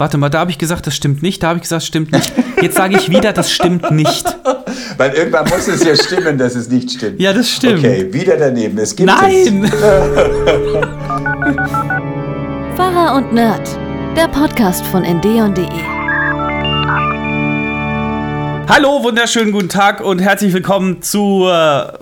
Warte mal, da habe ich gesagt, das stimmt nicht, da habe ich gesagt, das stimmt nicht. Jetzt sage ich wieder, das stimmt nicht. Weil irgendwann muss es ja stimmen, dass es nicht stimmt. Ja, das stimmt. Okay, wieder daneben. Es gibt Nein! Es. Pfarrer und Nerd, der Podcast von endeon.de. Hallo, wunderschönen guten Tag und herzlich willkommen zur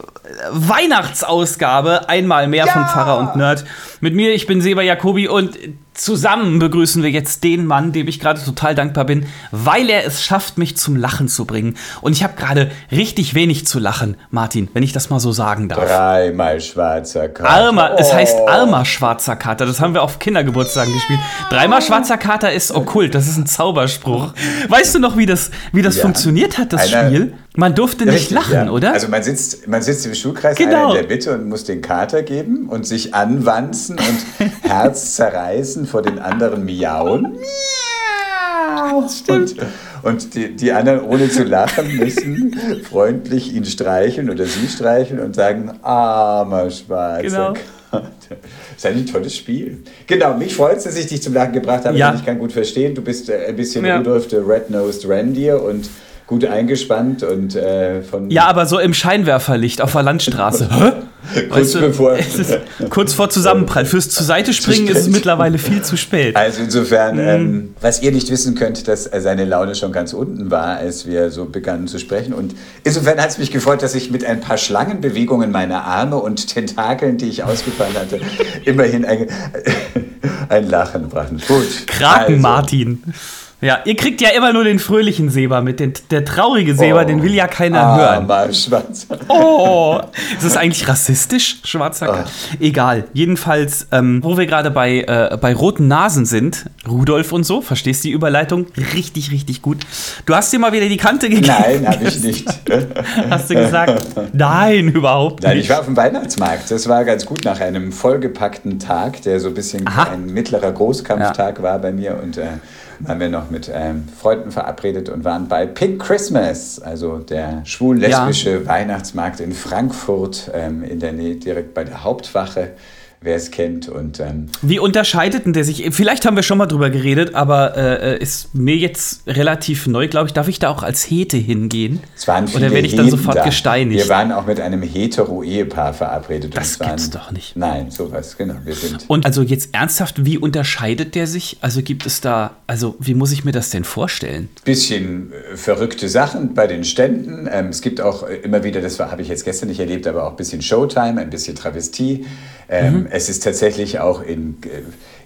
Weihnachtsausgabe. Einmal mehr Ja! von Pfarrer und Nerd. Mit mir, ich bin Seba Jacobi und zusammen begrüßen wir jetzt den Mann, dem ich gerade total dankbar bin, weil er es schafft, mich zum Lachen zu bringen. Und ich habe gerade richtig wenig zu lachen, Martin, wenn ich das mal so sagen darf. Dreimal schwarzer Kater. Armer, es heißt Oh. armer schwarzer Kater. Das haben wir auf Kindergeburtstagen gespielt. Dreimal schwarzer Kater ist okkult. Das ist ein Zauberspruch. Weißt du noch, wie das, wie das Ja. funktioniert hat, das Einer- Spiel? Man durfte nicht Richtig, lachen, ja. oder? Also man sitzt, man sitzt im Schulkreis Genau. einer in der Mitte und muss den Kater geben und sich anwanzen und Herz zerreißen vor den anderen miauen. Miau. Und, und die, die anderen, ohne zu lachen, müssen freundlich ihn streicheln oder sie streicheln und sagen, armer schwarzer Genau. Das ist ein tolles Spiel. Genau, mich freut es, dass ich dich zum Lachen gebracht habe, Ja. ich kann gut verstehen. Du bist äh, ein bisschen Ja. Rudolf the Red-Nosed Reindeer und gut eingespannt und äh, von ja, aber so im Scheinwerferlicht auf der Landstraße. Kurz bevor. es ist kurz vor Zusammenprall. Fürs zur Seite springen ist es mittlerweile viel zu spät. Also insofern, Mhm. ähm, was ihr nicht wissen könnt, dass äh, seine Laune schon ganz unten war, als wir so begannen zu sprechen. Und insofern hat es mich gefreut, dass ich mit ein paar Schlangenbewegungen meiner Arme und Tentakeln, die ich ausgefahren hatte, immerhin ein, ein Lachen brachten. Gut. Kraken also, Martin. Ja, ihr kriegt ja immer nur den fröhlichen Seber mit. Den, der traurige Seber, Oh. den will ja keiner hören. Armer Schwarzer. Oh, ist das eigentlich rassistisch, schwarzer? Ah. Egal. Jedenfalls, ähm, wo wir gerade bei, äh, bei roten Nasen sind, Rudolf und so, verstehst du die Überleitung? Richtig, richtig gut. Du hast dir mal wieder die Kante gegeben. Nein, habe ich nicht. Hast du gesagt? Nein, überhaupt Nein, nicht. ich war auf dem Weihnachtsmarkt. Das war ganz gut nach einem vollgepackten Tag, der so ein bisschen Aha. ein mittlerer Großkampftag war bei mir. Und äh, waren wir noch mit ähm, Freunden verabredet und waren bei Pink Christmas, also der schwul-lesbische Weihnachtsmarkt in Frankfurt, ähm, in der Nähe, direkt bei der Hauptwache, wer es kennt. Und ähm, Wie unterscheidet denn der sich? Vielleicht haben wir schon mal drüber geredet, aber äh, ist mir jetzt relativ neu, glaube ich. Darf ich da auch als Hete hingehen? es waren viele Oder werde ich dann sofort da. gesteinigt? Wir waren auch mit einem hetero-Ehepaar verabredet. Das es waren, gibt's doch nicht. Nein, sowas, genau. Wir sind Und also jetzt ernsthaft, wie unterscheidet der sich? Also gibt es da, also wie muss ich mir das denn vorstellen? bisschen äh, verrückte Sachen bei den Ständen. Ähm, es gibt auch äh, immer wieder, das habe ich jetzt gestern nicht erlebt, aber auch ein bisschen Showtime, ein bisschen Travestie. Ähm, Mhm. Es ist tatsächlich auch in äh,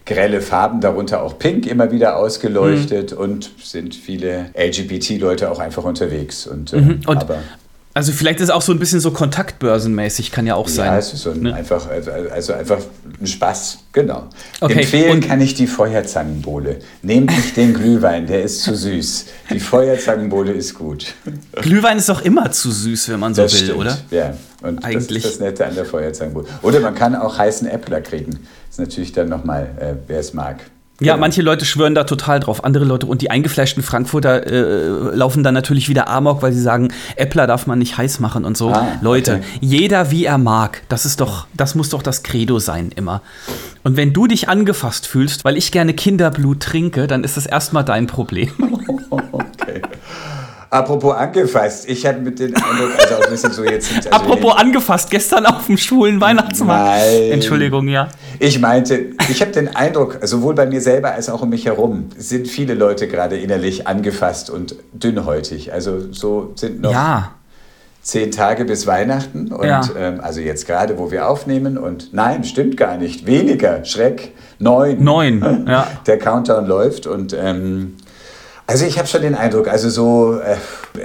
grelle Farben, darunter auch pink, immer wieder Mhm. ausgeleuchtet und sind viele LGBT-Leute auch einfach unterwegs. Und, ähm, Mhm. Und aber Also vielleicht ist es auch so ein bisschen so kontaktbörsenmäßig, kann ja auch sein. ja, es ist so ein, Ne? einfach, also, also einfach ein Spaß, genau. Okay, Empfehlen und- kann ich die Feuerzangenbowle. Nehmt nicht den Glühwein, der ist zu süß. Die Feuerzangenbowle ist gut. Glühwein ist doch immer zu süß, wenn man so Das will, stimmt, oder? Ja, und Eigentlich. das ist das Nette an der Feuerzangenbowle. Oder man kann auch heißen Äppler kriegen. Das ist natürlich dann nochmal, äh, wer es mag. Ja, Genau. manche Leute schwören da total drauf. Andere Leute und die eingefleischten Frankfurter äh, laufen dann natürlich wieder Amok, weil sie sagen, Äppler darf man nicht heiß machen und so. Ah, Leute, okay. jeder wie er mag. Das ist doch, das muss doch das Credo sein immer. Und wenn du dich angefasst fühlst, weil ich gerne Kinderblut trinke, dann ist das erstmal dein Problem. Apropos angefasst, ich hatte mit den Eindruck, also auch ein bisschen so jetzt. Also Apropos angefasst, gestern auf dem schwulen Weihnachtsmarkt. Nein. Entschuldigung, ja. Ich meinte, ich habe den Eindruck, sowohl bei mir selber als auch um mich herum, sind viele Leute gerade innerlich angefasst und dünnhäutig. Also so sind noch Ja. zehn Tage bis Weihnachten und Ja. ähm, also jetzt gerade, wo wir aufnehmen und nein, stimmt gar nicht, weniger, Schreck, neun. Neun, ja. Der Countdown läuft und ähm, also ich habe schon den Eindruck, also so äh,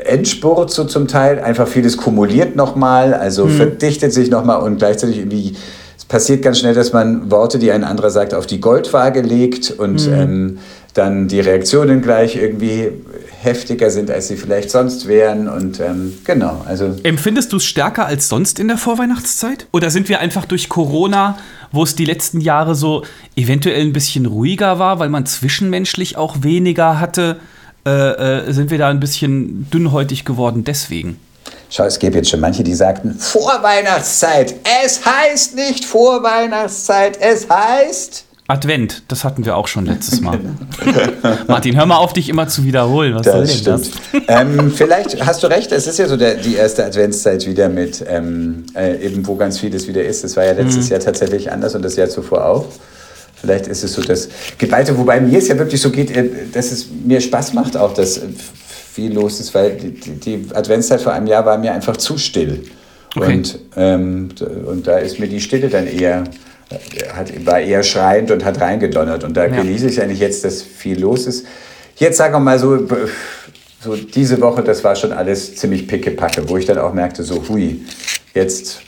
Endspurt so zum Teil, einfach vieles kumuliert nochmal, also Hm. verdichtet sich nochmal und gleichzeitig irgendwie, es passiert ganz schnell, dass man Worte, die ein anderer sagt, auf die Goldwaage legt und Hm. ähm, dann die Reaktionen gleich irgendwie heftiger sind, als sie vielleicht sonst wären und ähm, genau, also Empfindest du es stärker als sonst in der Vorweihnachtszeit? Oder sind wir einfach durch Corona, wo es die letzten Jahre so eventuell ein bisschen ruhiger war, weil man zwischenmenschlich auch weniger hatte, äh, äh, sind wir da ein bisschen dünnhäutig geworden deswegen? Schau, es gäbe jetzt schon manche, die sagten, Vorweihnachtszeit. Es heißt nicht Vorweihnachtszeit, es heißt Advent, das hatten wir auch schon letztes Mal. Martin, hör mal auf, dich immer zu wiederholen. Was Das soll denn stimmt. ähm, vielleicht hast du recht, es ist ja so der, die erste Adventszeit wieder mit, ähm, äh, eben wo ganz vieles wieder ist. Das war ja letztes Jahr tatsächlich anders und das Jahr zuvor auch. Vielleicht ist es so das Geballte, wobei mir es ja wirklich so geht, äh, dass es mir Spaß macht auch, dass äh, viel los ist, weil die, Adventszeit vor einem Jahr war mir einfach zu still. Okay. Und, ähm, und da ist mir die Stille dann eher, äh, hat, war eher schreiend und hat reingedonnert. Und da Ja. genieße ich eigentlich jetzt, dass viel los ist. Jetzt sagen wir mal so, so diese Woche, das war schon alles ziemlich pickepacke, wo ich dann auch merkte, so hui, jetzt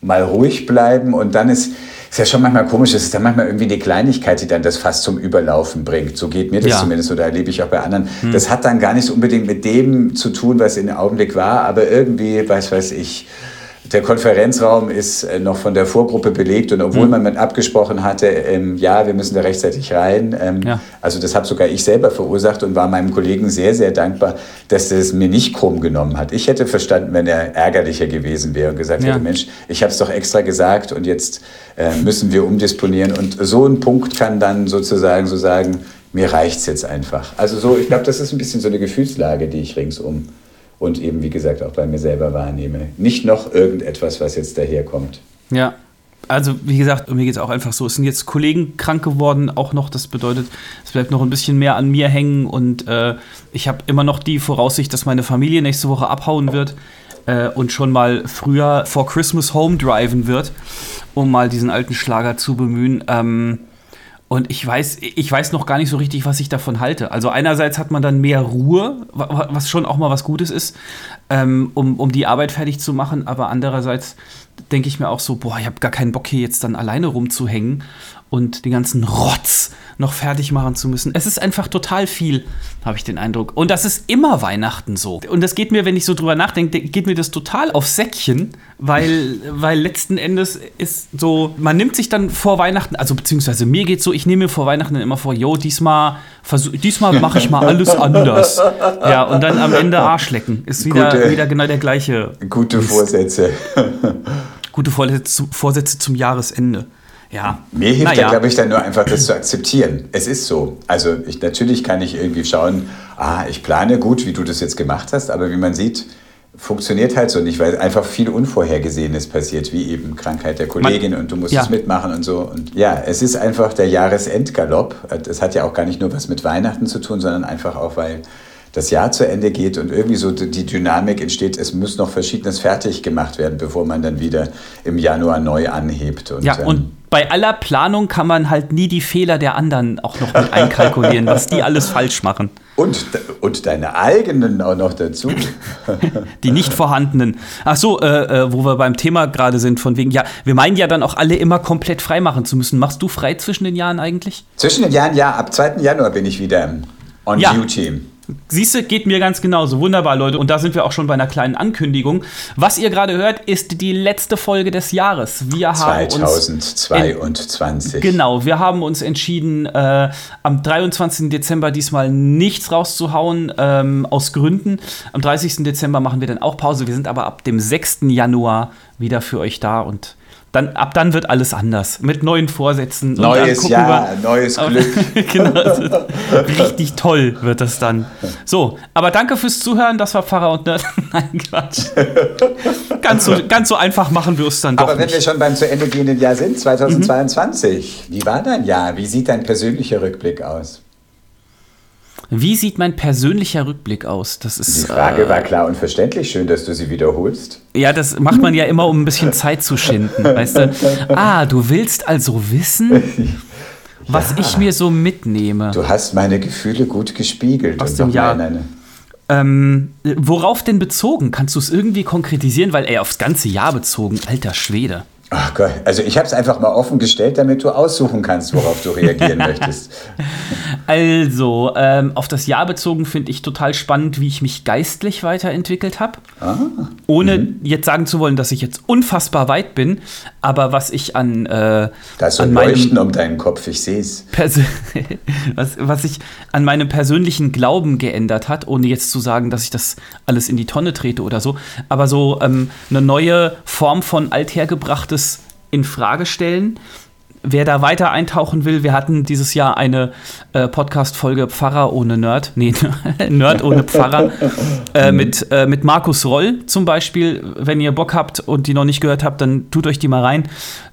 mal ruhig bleiben und dann ist, ist ja schon manchmal komisch, es ist dann manchmal irgendwie die Kleinigkeit, die dann das Fass zum Überlaufen bringt. So geht mir das Ja. zumindest oder erlebe ich auch bei anderen. Das hat dann gar nicht unbedingt mit dem zu tun, was in dem Augenblick war, aber irgendwie, weiß weiß ich, der Konferenzraum ist äh, noch von der Vorgruppe belegt und obwohl man mit abgesprochen hatte, ähm, ja, wir müssen da rechtzeitig rein, ähm, Ja. also das habe sogar ich selber verursacht und war meinem Kollegen sehr, sehr dankbar, dass er es mir nicht krumm genommen hat. Ich hätte verstanden, wenn er ärgerlicher gewesen wäre und gesagt Ja. hätte, Mensch, ich habe es doch extra gesagt und jetzt äh, müssen wir umdisponieren. Und so ein Punkt kann dann sozusagen so sagen, mir reicht es jetzt einfach. Also so, ich glaube, das ist ein bisschen so eine Gefühlslage, die ich ringsum und eben, wie gesagt, auch bei mir selber wahrnehme. Nicht noch irgendetwas, was jetzt daherkommt. Ja. Also, wie gesagt, mir geht es auch einfach so. Es sind jetzt Kollegen krank geworden, auch noch. Das bedeutet, es bleibt noch ein bisschen mehr an mir hängen. Und äh, ich habe immer noch die Voraussicht, dass meine Familie nächste Woche abhauen wird äh, und schon mal früher vor Christmas home driven wird, um mal diesen alten Schlager zu bemühen. Ähm, und ich weiß, ich weiß noch gar nicht so richtig, was ich davon halte. Also einerseits hat man dann mehr Ruhe, wa- wa- was schon auch mal was Gutes ist, ähm, um, um die Arbeit fertig zu machen. Aber andererseits denke ich mir auch so, boah, ich habe gar keinen Bock hier jetzt dann alleine rumzuhängen und den ganzen Rotz noch fertig machen zu müssen. Es ist einfach total viel, habe ich den Eindruck. Und das ist immer Weihnachten so. Und das geht mir, wenn ich so drüber nachdenke, geht mir das total auf Säckchen, weil, weil letzten Endes ist so, man nimmt sich dann vor Weihnachten, also beziehungsweise mir geht so, ich nehme mir vor Weihnachten immer vor, jo, diesmal, versuch, diesmal mache ich mal alles anders. Ja, und dann am Ende Arschlecken. Ist wieder, Gute- wieder genau der gleiche. Gute Vorsätze. Gute Vorsätze, zum Jahresende. Ja. Mir hilft Naja. da, glaube ich, dann nur einfach das zu akzeptieren. Es ist so. Also ich, natürlich kann ich irgendwie schauen, ah, ich plane gut, wie du das jetzt gemacht hast, aber wie man sieht, funktioniert halt so nicht, weil einfach viel Unvorhergesehenes passiert, wie eben Krankheit der Kollegin und du musst ja. es mitmachen und so. Und ja, es ist einfach der Jahresendgalopp. Das hat ja auch gar nicht nur was mit Weihnachten zu tun, sondern einfach auch, weil das Jahr zu Ende geht und irgendwie so die Dynamik entsteht, es muss noch Verschiedenes fertig gemacht werden, bevor man dann wieder im Januar neu anhebt. Und, Ja, ähm, und bei aller Planung kann man halt nie die Fehler der anderen auch noch mit einkalkulieren, was die alles falsch machen. Und, und deine eigenen auch noch dazu. Die nicht vorhandenen. Ach so, äh, äh, wo wir beim Thema gerade sind, von wegen, ja, wir meinen ja dann auch alle immer komplett frei machen zu müssen. Machst du frei zwischen den Jahren eigentlich? Zwischen den Jahren, ja, ab 2. Januar bin ich wieder on Ja. duty. Siehste, geht mir ganz genauso. Wunderbar, Leute. Und da sind wir auch schon bei einer kleinen Ankündigung. Was ihr gerade hört, ist die letzte Folge des Jahres. Wir haben uns 2022. Genau, wir haben uns entschieden, äh, am 23. Dezember diesmal nichts rauszuhauen, ähm, aus Gründen. Am 30. Dezember machen wir dann auch Pause. Wir sind aber ab dem 6. Januar wieder für euch da und dann, ab dann wird alles anders. Mit neuen Vorsätzen. Neues Jahr, wir- neues Glück. genau, richtig toll wird das dann. So, aber danke fürs Zuhören. Das war Pfarrer und Nerd. Nein, Quatsch. ganz, so, ganz so einfach machen wir es dann doch Aber wenn nicht. wir schon beim zu Ende gehenden Jahr sind, 2022, wie war dein Jahr? Wie sieht dein persönlicher Rückblick aus? Wie sieht mein persönlicher Rückblick aus? Das ist, Die Frage äh, war klar und verständlich. Schön, dass du sie wiederholst. Ja, das macht man ja immer, um ein bisschen Zeit zu schinden. Weißt du? Ah, du willst also wissen, was Ja. ich mir so mitnehme. Du hast meine Gefühle gut gespiegelt. Aus dem Jahr. Ähm, worauf denn bezogen? Kannst du es irgendwie konkretisieren? Weil, ey, aufs ganze Jahr bezogen, alter Schwede. Ach Gott, also ich habe es einfach mal offen gestellt, damit du aussuchen kannst, worauf du reagieren möchtest. Also, ähm, auf das Jahr bezogen finde ich total spannend, wie ich mich geistlich weiterentwickelt habe. Ah, Ohne Mhm. jetzt sagen zu wollen, dass ich jetzt unfassbar weit bin, aber was ich an, äh, Da ist so ein Leuchten um deinen Kopf, ich sehe es. Was, was sich an meinem persönlichen Glauben geändert hat, ohne jetzt zu sagen, dass ich das alles in die Tonne trete oder so, aber so ähm, eine neue Form von althergebrachtes in Frage stellen, wer da weiter eintauchen will, wir hatten dieses Jahr eine äh, Podcast-Folge Pfarrer ohne Nerd. Nee, Nerd ohne Pfarrer. äh, mit, äh, mit Markus Roll zum Beispiel. Wenn ihr Bock habt und die noch nicht gehört habt, dann tut euch die mal rein.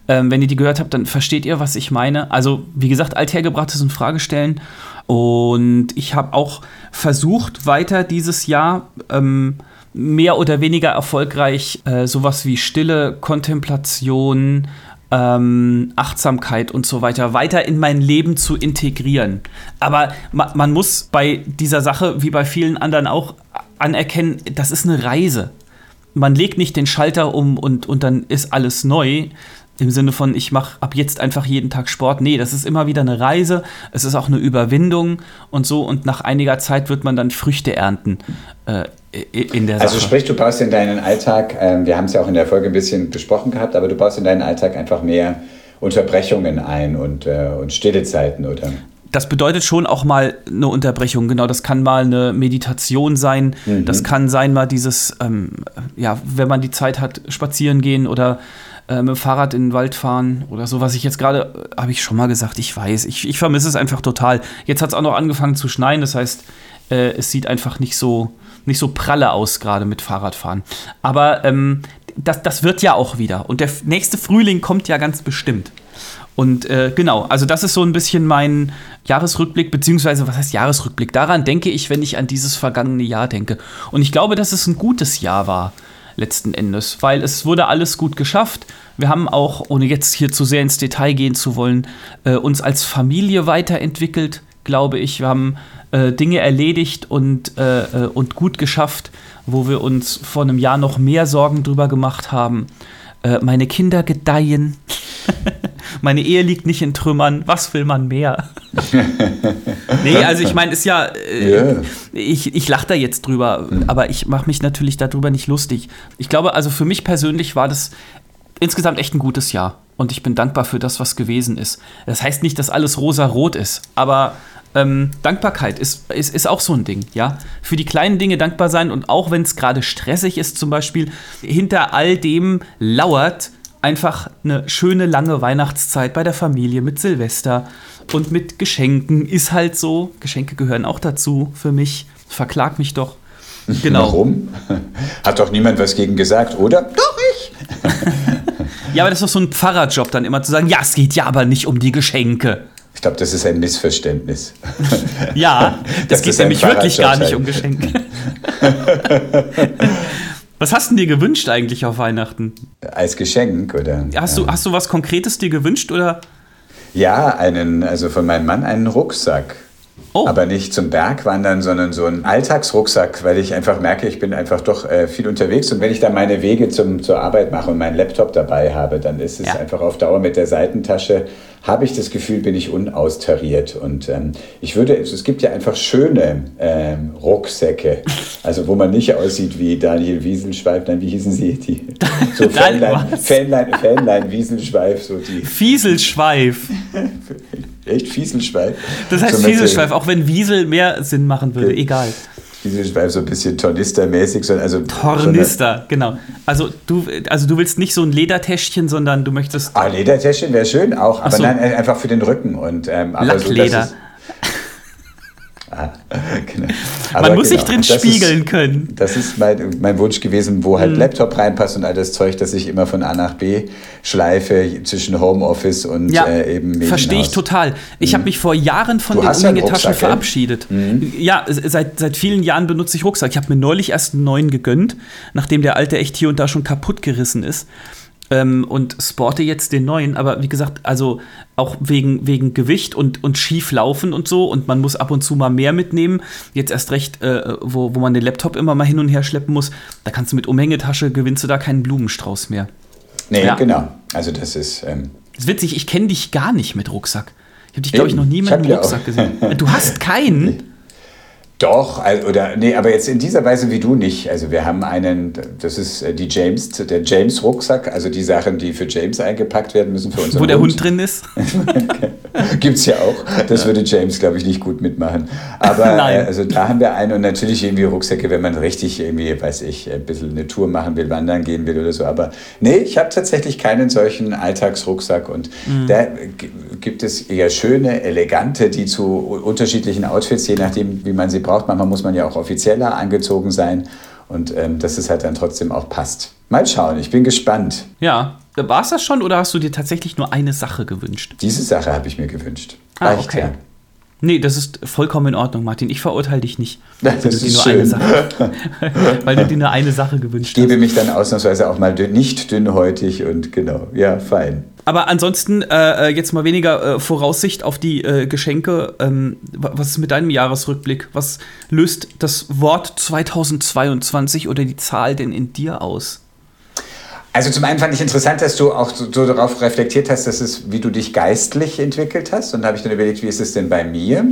Ähm, wenn ihr die gehört habt, dann versteht ihr, was ich meine. Also, wie gesagt, althergebrachtes in Frage stellen. Und ich habe auch versucht, weiter dieses Jahr ähm, mehr oder weniger erfolgreich äh, sowas wie Stille, Kontemplation, ähm, Achtsamkeit und so weiter weiter in mein Leben zu integrieren. Aber ma man muss bei dieser Sache, wie bei vielen anderen auch, anerkennen, das ist eine Reise. Man legt nicht den Schalter um und, und dann ist alles neu, im Sinne von, ich mache ab jetzt einfach jeden Tag Sport. Nee, das ist immer wieder eine Reise. Es ist auch eine Überwindung und so. Und nach einiger Zeit wird man dann Früchte ernten äh, in der also Sache. Also sprich, du baust in deinen Alltag, äh, wir haben es ja auch in der Folge ein bisschen besprochen gehabt, aber du baust in deinen Alltag einfach mehr Unterbrechungen ein und, äh, und stille Zeiten, oder? das bedeutet schon auch mal eine Unterbrechung. Genau, das kann mal eine Meditation sein. Mhm. Das kann sein mal dieses, ähm, ja, wenn man die Zeit hat, spazieren gehen oder äh, mit dem Fahrrad in den Wald fahren oder so, was ich jetzt gerade, äh, habe ich schon mal gesagt, ich weiß, ich, ich vermisse es einfach total. Jetzt hat es auch noch angefangen zu schneien, das heißt, äh, es sieht einfach nicht so, nicht so pralle aus, gerade mit Fahrradfahren. Aber ähm, das, das wird ja auch wieder. Und der nächste Frühling kommt ja ganz bestimmt. Und äh, genau, also das ist so ein bisschen mein Jahresrückblick, beziehungsweise was heißt Jahresrückblick? Daran denke ich, wenn ich an dieses vergangene Jahr denke. Und ich glaube, dass es ein gutes Jahr war letzten Endes, weil es wurde alles gut geschafft. Wir haben auch, ohne jetzt hier zu sehr ins Detail gehen zu wollen, äh, uns als Familie weiterentwickelt, glaube ich. Wir haben äh, Dinge erledigt und, äh, äh und gut geschafft, wo wir uns vor einem Jahr noch mehr Sorgen drüber gemacht haben. Äh, meine Kinder gedeihen. meine Ehe liegt nicht in Trümmern. Was will man mehr? nee, also ich meine, ist ja, äh, yeah. ich, ich lache da jetzt drüber, mhm. aber ich mache mich natürlich darüber nicht lustig. Ich glaube, also für mich persönlich war das insgesamt echt ein gutes Jahr. Und ich bin dankbar für das, was gewesen ist. Das heißt nicht, dass alles rosa-rot ist, aber ähm, Dankbarkeit ist, ist, ist auch so ein Ding, ja. Für die kleinen Dinge dankbar sein und auch wenn es gerade stressig ist, zum Beispiel, hinter all dem lauert einfach eine schöne lange Weihnachtszeit bei der Familie mit Silvester und mit Geschenken. Ist halt so. Geschenke gehören auch dazu für mich. Verklag mich doch. Genau. Warum? Hat doch niemand was gegen gesagt, oder? Doch. ja, aber das ist doch so ein Pfarrerjob, dann immer zu sagen, ja, es geht ja aber nicht um die Geschenke. Ich glaube, das ist ein Missverständnis. ja, es geht nämlich wirklich gar nicht um Geschenke. Was hast du dir gewünscht eigentlich auf Weihnachten? Als Geschenk, oder? Hast du, hast du was Konkretes dir gewünscht, oder? Ja, einen, also von meinem Mann einen Rucksack. Oh. Aber nicht zum Bergwandern, sondern so ein Alltagsrucksack, weil ich einfach merke, ich bin einfach doch äh, viel unterwegs. Und wenn ich dann meine Wege zum, zur Arbeit mache und meinen Laptop dabei habe, dann ist es ja. einfach auf Dauer mit der Seitentasche habe ich das Gefühl, bin ich unaustariert. Und ähm, ich würde, es gibt ja einfach schöne ähm, Rucksäcke, also wo man nicht aussieht wie Daniel Wieselschweif, nein, wie hießen sie? Die, so Fähnlein, Fähnlein, Fähnlein, Wieselschweif, so die. Fieselschweif. Echt Fieselschweif? Das heißt so Fieselschweif, auch wenn Wiesel mehr Sinn machen würde, okay. egal so ein bisschen Tornister-mäßig. Also, Tornister, genau. Also du, also du willst nicht so ein Ledertäschchen, sondern du möchtest. Ah, Ledertäschchen wäre schön auch, aber so. nein, einfach für den Rücken. Und, ähm, aber Lackleder. So, genau. Man muss genau, sich drin spiegeln ist, können. Das ist mein, mein Wunsch gewesen, wo halt mhm. Laptop reinpasst und all das Zeug, das ich immer von A nach B schleife zwischen Homeoffice und ja, äh, eben Verstehe ich total. Ich mhm. habe mich vor Jahren von du den Umhängetaschen verabschiedet. Mhm. Ja, seit, seit vielen Jahren benutze ich Rucksack. Ich habe mir neulich erst einen neuen gegönnt, nachdem der alte echt hier und da schon kaputt gerissen ist ähm, und sporte jetzt den neuen. Aber wie gesagt, also auch wegen, wegen Gewicht und, und schief laufen und so. Und man muss ab und zu mal mehr mitnehmen. Jetzt erst recht, äh, wo, wo man den Laptop immer mal hin und her schleppen muss. Da kannst du mit Umhängetasche gewinnst du da keinen Blumenstrauß mehr. Nee, ja. genau. Also das ist. Ähm das ist witzig, ich kenne dich gar nicht mit Rucksack. Ich habe dich, glaube ich, noch nie mit einem Rucksack gesehen. Du hast keinen? Doch, oder nee, aber jetzt in dieser Weise wie du nicht. Also wir haben einen, das ist äh, die James, der James Rucksack, also die Sachen, die für James eingepackt werden müssen für unseren Wo der Hund drin ist. Gibt es ja auch. Das würde James, glaube ich, nicht gut mitmachen. Aber äh, also da haben wir einen und natürlich irgendwie Rucksäcke, wenn man richtig irgendwie, weiß ich, ein bisschen eine Tour machen will, wandern gehen will oder so. Aber nee, ich habe tatsächlich keinen solchen Alltagsrucksack und mhm. da gibt es eher schöne, elegante, die zu unterschiedlichen Outfits, je nachdem, wie man sie braucht, braucht. Manchmal muss man ja auch offizieller angezogen sein und ähm, dass es halt dann trotzdem auch passt. Mal schauen, ich bin gespannt. Ja, war es das schon oder hast du dir tatsächlich nur eine Sache gewünscht? Diese Sache habe ich mir gewünscht. Ah, Reicht okay. Ja. Nee, das ist vollkommen in Ordnung, Martin. Ich verurteile dich nicht. Das ist nur schön. Sache, weil du dir nur eine Sache gewünscht hast. Ich gebe mich dann ausnahmsweise auch mal nicht dünnhäutig und genau, ja, fein. Aber ansonsten äh, äh, jetzt mal weniger äh, Voraussicht auf die äh, Geschenke. Ähm, was ist mit deinem Jahresrückblick? Was löst das Wort 2022 oder die Zahl denn in dir aus? Also zum einen fand ich interessant, dass du auch so, so darauf reflektiert hast, dass es, wie du dich geistlich entwickelt hast. Und da habe ich dann überlegt, wie ist es denn bei mir?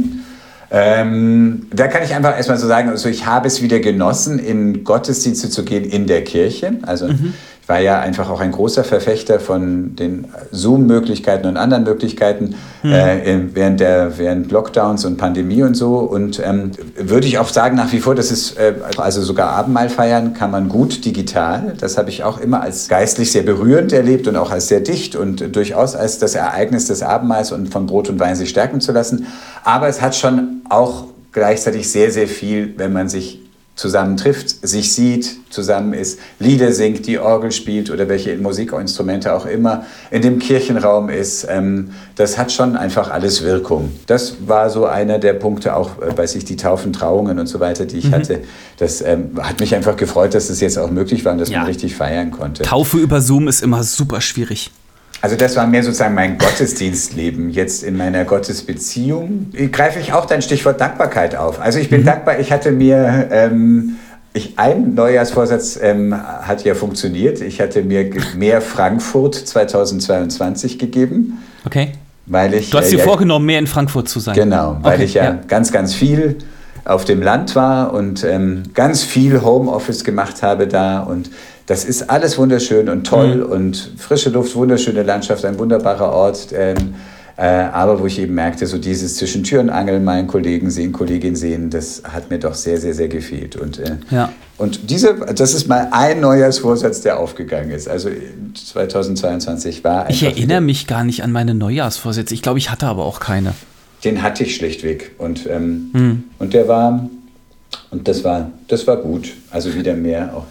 Ähm, da kann ich einfach erstmal so sagen, also ich habe es wieder genossen, in Gottesdienste zu gehen in der Kirche. Also mhm war ja einfach auch ein großer Verfechter von den Zoom-Möglichkeiten und anderen Möglichkeiten mhm. äh, während, der, während Lockdowns und Pandemie und so. Und ähm, würde ich auch sagen, nach wie vor, das ist, äh, also sogar Abendmahl feiern kann man gut digital. Das habe ich auch immer als geistlich sehr berührend erlebt und auch als sehr dicht und durchaus als das Ereignis des Abendmahls und von Brot und Wein sich stärken zu lassen. Aber es hat schon auch gleichzeitig sehr, sehr viel, wenn man sich zusammen trifft, sich sieht, zusammen ist, Lieder singt, die Orgel spielt oder welche Musikinstrumente auch immer, in dem Kirchenraum ist, ähm, das hat schon einfach alles Wirkung. Das war so einer der Punkte, auch äh, bei sich die Taufen, Trauungen und so weiter, die ich mhm. hatte. Das ähm, hat mich einfach gefreut, dass das jetzt auch möglich war und dass ja. man richtig feiern konnte. Taufe über Zoom ist immer super schwierig. Also das war mehr sozusagen mein Gottesdienstleben. Jetzt in meiner Gottesbeziehung greife ich auch dein Stichwort Dankbarkeit auf. Also ich bin mhm. dankbar, ich hatte mir... Ähm, ich, ein Neujahrsvorsatz ähm, hat ja funktioniert. Ich hatte mir mehr Frankfurt 2022 gegeben. Okay. Weil ich, du hast äh, dir ja, vorgenommen, mehr in Frankfurt zu sein. Genau, weil okay, ich ja, ja, ganz, ganz viel auf dem Land war und ähm, ganz viel Homeoffice gemacht habe da. Und das ist alles wunderschön und toll mhm. und frische Luft, wunderschöne Landschaft, ein wunderbarer Ort. Ähm, äh, aber wo ich eben merkte, so dieses zwischen Tür und Angel meinen Kollegen sehen, Kollegin sehen, das hat mir doch sehr, sehr, sehr gefehlt. Und, äh, ja. und diese, das ist mal ein Neujahrsvorsatz, der aufgegangen ist. Also 2022 war Ich erinnere mich gar nicht an meine Neujahrsvorsätze. Ich glaube, ich hatte aber auch keine. Den hatte ich schlichtweg. Und, ähm, mhm. und der war, und das war, das war gut. Also wieder mehr auch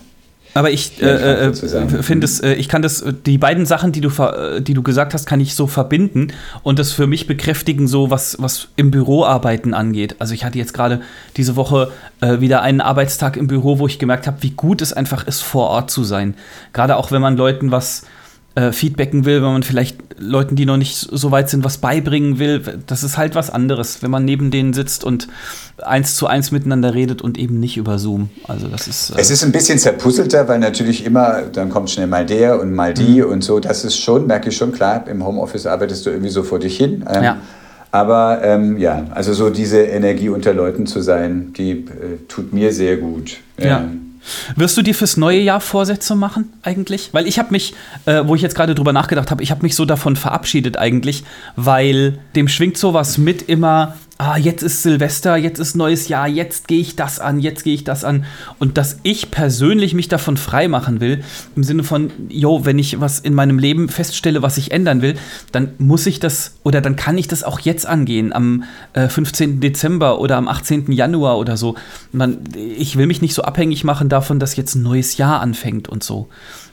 aber ich äh, äh, finde es, äh, ich kann das, die beiden Sachen, die du, äh, die du gesagt hast, kann ich so verbinden und das für mich bekräftigen, so was, was im Büroarbeiten angeht. Also ich hatte jetzt gerade diese Woche äh, wieder einen Arbeitstag im Büro, wo ich gemerkt habe, wie gut es einfach ist, vor Ort zu sein. Gerade auch wenn man Leuten was äh, feedbacken will, wenn man vielleicht Leuten, die noch nicht so weit sind, was beibringen will. Das ist halt was anderes, wenn man neben denen sitzt und eins zu eins miteinander redet und eben nicht über Zoom. Also das ist. Äh es ist ein bisschen zerpuzzelter, weil natürlich immer, dann kommt schnell mal der und mal die mhm. und so. Das ist schon, merke ich schon, klar, im Homeoffice arbeitest du irgendwie so vor dich hin. Ähm, ja. Aber ähm, ja, also so diese Energie unter Leuten zu sein, die äh, tut mir sehr gut. Ja. Ähm, wirst du dir fürs neue Jahr Vorsätze machen eigentlich? Weil ich habe mich, äh, wo ich jetzt gerade drüber nachgedacht habe, ich habe mich so davon verabschiedet eigentlich, weil dem schwingt sowas mit immer, ah, jetzt ist Silvester, jetzt ist neues Jahr, jetzt gehe ich das an, jetzt gehe ich das an. Und dass ich persönlich mich davon frei machen will, im Sinne von, yo, wenn ich was in meinem Leben feststelle, was ich ändern will, dann muss ich das oder dann kann ich das auch jetzt angehen, am äh, 15. Dezember oder am 18. Januar oder so. Man, ich will mich nicht so abhängig machen davon, dass jetzt ein neues Jahr anfängt und so.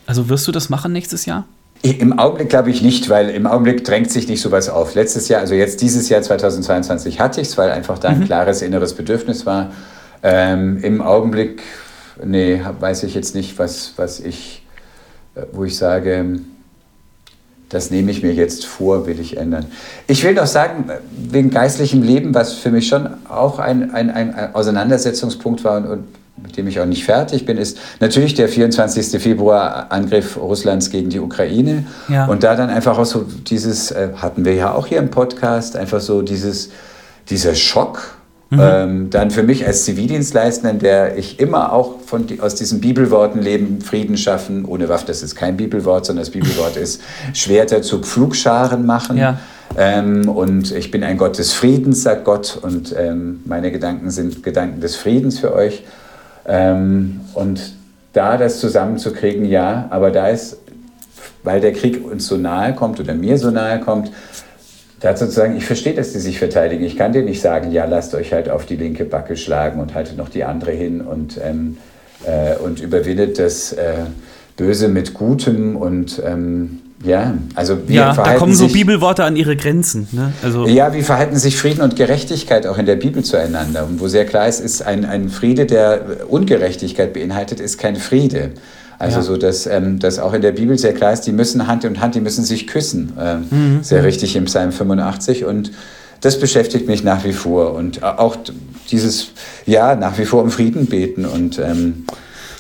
Also wirst du das machen nächstes Jahr? Im Augenblick glaube ich nicht, weil im Augenblick drängt sich nicht sowas auf. Letztes Jahr, also jetzt dieses Jahr 2022 hatte ich es, weil einfach da ein mhm. klares inneres Bedürfnis war. Ähm, Im Augenblick, nee, weiß ich jetzt nicht, was, was ich, äh, wo ich sage, das nehme ich mir jetzt vor, will ich ändern. Ich will noch sagen, wegen geistlichem Leben, was für mich schon auch ein, ein, ein Auseinandersetzungspunkt war und, und mit dem ich auch nicht fertig bin, ist natürlich der 24. Februar Angriff Russlands gegen die Ukraine. Ja. Und da dann einfach auch so dieses, äh, hatten wir ja auch hier im Podcast, einfach so dieses, dieser Schock Mhm. Ähm, dann für mich als Zivildienstleistenden, der ich immer auch von, aus diesen Bibelworten leben, Frieden schaffen, ohne Waffe, das ist kein Bibelwort, sondern das Bibelwort ist Schwerter zu Pflugscharen machen. Ja. Ähm, und ich bin ein Gott des Friedens, sagt Gott, und ähm, meine Gedanken sind Gedanken des Friedens für euch. Ähm, und da das zusammenzukriegen, ja, aber da ist, weil der Krieg uns so nahe kommt oder mir so nahe kommt, dazu zu sagen, ich verstehe, dass die sich verteidigen. Ich kann dir nicht sagen, ja, lasst euch halt auf die linke Backe schlagen und haltet noch die andere hin und, ähm, äh, und überwindet das äh, Böse mit Gutem und ähm, ja, also wie ja, da kommen so Bibelworte an ihre Grenzen. Ne? Also ja, wie verhalten sich Frieden und Gerechtigkeit auch in der Bibel zueinander? Und wo sehr klar ist, ist ein, ein Friede, der Ungerechtigkeit beinhaltet, ist kein Friede. Also ja. so, dass, ähm, dass auch in der Bibel sehr klar ist, die müssen Hand in Hand, die müssen sich küssen. Ähm, mhm. Sehr richtig im Psalm 85. Und das beschäftigt mich nach wie vor. Und auch dieses, ja, nach wie vor um Frieden beten. Und ähm,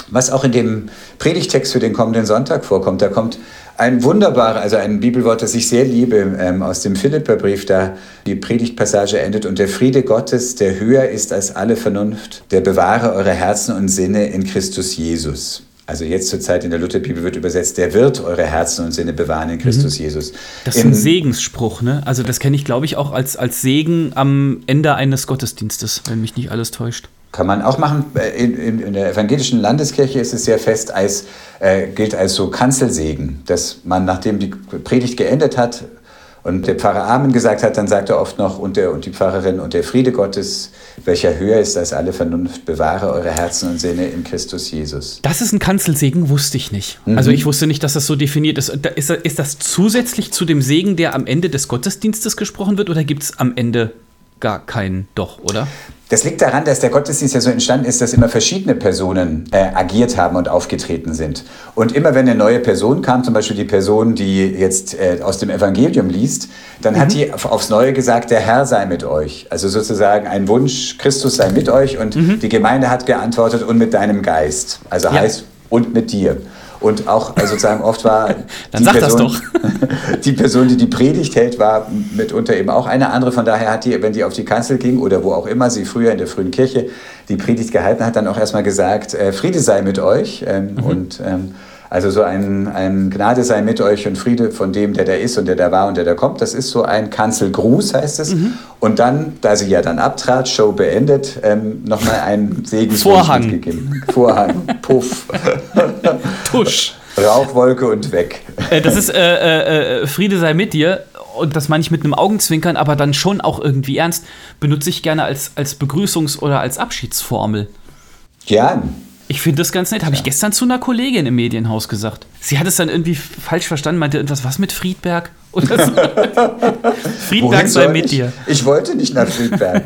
was auch in dem Predigtext für den kommenden Sonntag vorkommt, da kommt ein wunderbarer, also ein Bibelwort, das ich sehr liebe, ähm, aus dem Philipperbrief, da die Predigtpassage endet. Und der Friede Gottes, der höher ist als alle Vernunft, der bewahre eure Herzen und Sinne in Christus Jesus. Also jetzt zur Zeit in der Lutherbibel wird übersetzt, der wird eure Herzen und Sinne bewahren in Christus mhm. Jesus. Das ist in, ein Segensspruch, ne? Also das kenne ich, glaube ich, auch als, als Segen am Ende eines Gottesdienstes, wenn mich nicht alles täuscht. Kann man auch machen. Äh, in, in, in der evangelischen Landeskirche ist es sehr fest, als, äh, gilt als so Kanzelsegen, dass man, nachdem die Predigt geendet hat, und der Pfarrer Amen gesagt hat, dann sagt er oft noch, und, der, und die Pfarrerin, und der Friede Gottes, welcher höher ist als alle Vernunft, bewahre eure Herzen und Sinne in Christus Jesus. Das ist ein Kanzelsegen, wusste ich nicht. Mhm. Also ich wusste nicht, dass das so definiert ist. Ist, ist das zusätzlich zu dem Segen, der am Ende des Gottesdienstes gesprochen wird, oder gibt es am Ende gar keinen doch, oder? Das liegt daran, dass der Gottesdienst ja so entstanden ist, dass immer verschiedene Personen äh, agiert haben und aufgetreten sind. Und immer wenn eine neue Person kam, zum Beispiel die Person, die jetzt äh, aus dem Evangelium liest, dann mhm. hat die aufs Neue gesagt, der Herr sei mit euch. Also sozusagen ein Wunsch, Christus sei mit euch. Und mhm. die Gemeinde hat geantwortet, und mit deinem Geist. Also ja. heißt, und mit dir. Und auch also sozusagen oft war die Person, die Person, die die Predigt hält, war mitunter eben auch eine andere. Von daher hat die, wenn die auf die Kanzel ging oder wo auch immer sie früher in der frühen Kirche die Predigt gehalten hat, dann auch erstmal gesagt, äh, Friede sei mit euch. Ähm, mhm. Und ähm, also so ein, ein Gnade sei mit euch und Friede von dem, der da ist und der da war und der da kommt. Das ist so ein Kanzelgruß, heißt es. Mhm. Und dann, da sie ja dann abtrat, Show beendet, ähm, nochmal ein Segenswunsch Vorhang. mitgegeben. Vorhang, Puff. Tusch. Rauchwolke und weg. Äh, das ist äh, äh, äh, Friede sei mit dir. Und das meine ich mit einem Augenzwinkern, aber dann schon auch irgendwie ernst. Benutze ich gerne als, als Begrüßungs- oder als Abschiedsformel. Gern. Ich finde das ganz nett. Habe ich gestern zu einer Kollegin im Medienhaus gesagt. Sie hat es dann irgendwie falsch verstanden, meinte irgendwas, was mit Friedberg? Oder so. Friedberg sei mit dir. Ich wollte nicht nach Friedberg.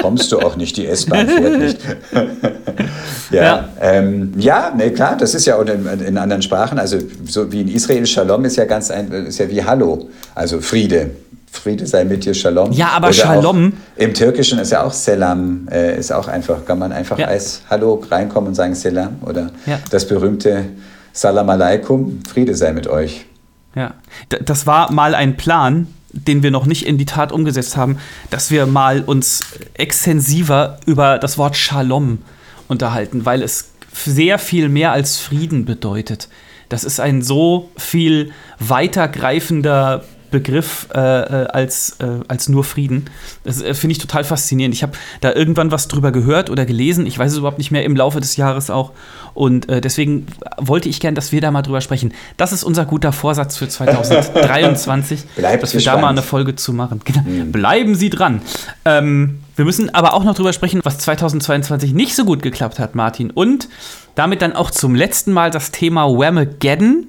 Kommst du auch nicht, die S-Bahn fährt nicht. ja, ja. Ähm, ja, nee, klar, das ist ja auch in, in, anderen Sprachen, also so wie in Israel Shalom ist ja ganz ein, ist ja wie Hallo, also Friede. Friede sei mit dir, Shalom. Ja, aber Oder Shalom. Im Türkischen ist ja auch Selam, äh, ist auch einfach, kann man einfach ja. als Hallo reinkommen und sagen Selam. Oder ja. das berühmte Salam Aleikum, Friede sei mit euch. Ja, das war mal ein Plan, den wir noch nicht in die Tat umgesetzt haben, dass wir mal uns extensiver über das Wort Shalom unterhalten, weil es sehr viel mehr als Frieden bedeutet. Das ist ein so viel weitergreifender Begriff äh, äh, als, äh, als nur Frieden. Das äh, finde ich total faszinierend. Ich habe da irgendwann was drüber gehört oder gelesen, ich weiß es überhaupt nicht mehr, im Laufe des Jahres auch. Und äh, deswegen wollte ich gern, dass wir da mal drüber sprechen. Das ist unser guter Vorsatz für 2023, Bleibt dass wir da mal eine Folge zu machen. Genau. Mhm. Bleiben Sie dran. Ähm, wir müssen aber auch noch drüber sprechen, was 2022 nicht so gut geklappt hat, Martin. Und damit dann auch zum letzten Mal das Thema Whamageddon.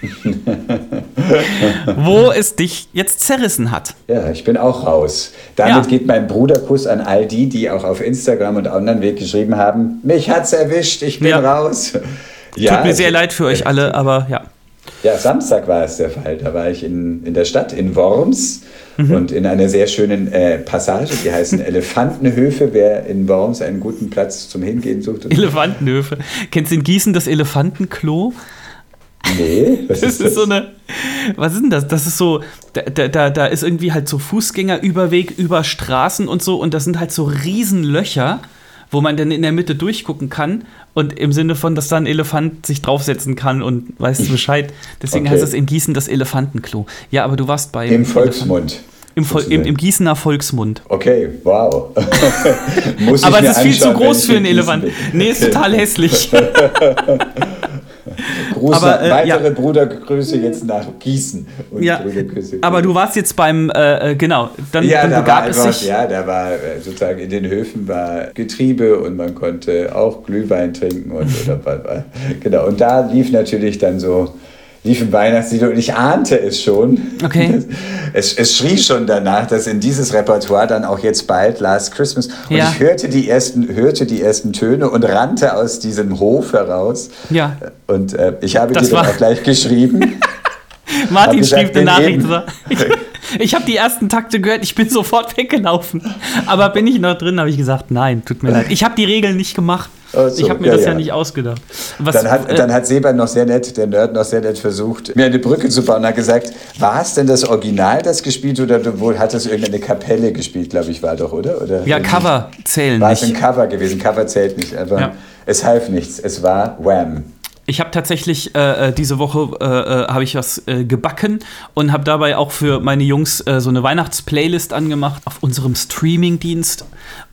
wo es dich jetzt zerrissen hat. Ja, ich bin auch raus. Damit ja. geht mein Bruderkuss an all die, die auch auf Instagram und anderen Weg geschrieben haben, mich hat's erwischt, ich bin ja. raus. Ja, Tut mir sehr leid für euch alle, aber ja. Ja, Samstag war es der Fall. Da war ich in, in der Stadt, in Worms. Mhm. Und in einer sehr schönen äh, Passage, die heißen Elefantenhöfe, wer in Worms einen guten Platz zum Hingehen sucht. Elefantenhöfe. Kennst du in Gießen das Elefantenklo? Nee, was Das ist so eine. Was ist denn das? Das ist so. Da, da, da ist irgendwie halt so Fußgängerüberweg über Straßen und so und das sind halt so Riesenlöcher, wo man dann in der Mitte durchgucken kann und im Sinne von, dass da ein Elefant sich draufsetzen kann und weißt du Bescheid. Deswegen Okay. heißt es in Gießen das Elefantenklo. Ja, aber du warst bei. Im Volksmund. Im, Vol im, Im Gießener Volksmund. Okay, wow. Aber es ist viel zu groß für in einen Elefant. Nee, ist total hässlich. Gruß Aber, äh, weitere ja. Brudergrüße jetzt nach Gießen. Ja, aber du warst jetzt beim, äh, äh, genau, dann, ja, dann da war begab es einfach, sich. ja, da war äh, sozusagen in den Höfen war Getriebe und man konnte auch Glühwein trinken und oder, war- genau. Und da lief natürlich dann so liefen Weihnachtslieder und ich ahnte es schon. Okay. Es, es schrie schon danach, dass in dieses Repertoire dann auch jetzt bald Last Christmas. Und Ja. ich hörte die ersten, hörte die ersten Töne und rannte aus diesem Hof heraus. Ja. Und äh, ich habe Das dir dann auch gleich geschrieben. Martin gesagt, schrieb eine Nachricht. Ich, ich habe die ersten Takte gehört, ich bin sofort weggelaufen. Aber bin ich noch drin, habe ich gesagt, nein, tut mir leid. Ich habe die Regeln nicht gemacht. So, ich habe mir ja, das ja. nicht ausgedacht. Was, Dann hat, äh, dann hat Seba noch sehr nett, der Nerd noch sehr nett versucht, mir eine Brücke zu bauen und hat gesagt, war es denn das Original, das gespielt oder du wohl hat es irgendeine Kapelle gespielt, glaube ich, war doch, oder? oder ja, Cover zählen War es ein nicht. Cover gewesen? Cover zählt nicht, aber Ja. es half nichts. Es war Wham. Ich habe tatsächlich äh, äh, diese Woche äh, äh, habe ich was äh, gebacken und habe dabei auch für meine Jungs äh, so eine Weihnachtsplaylist angemacht auf unserem Streamingdienst.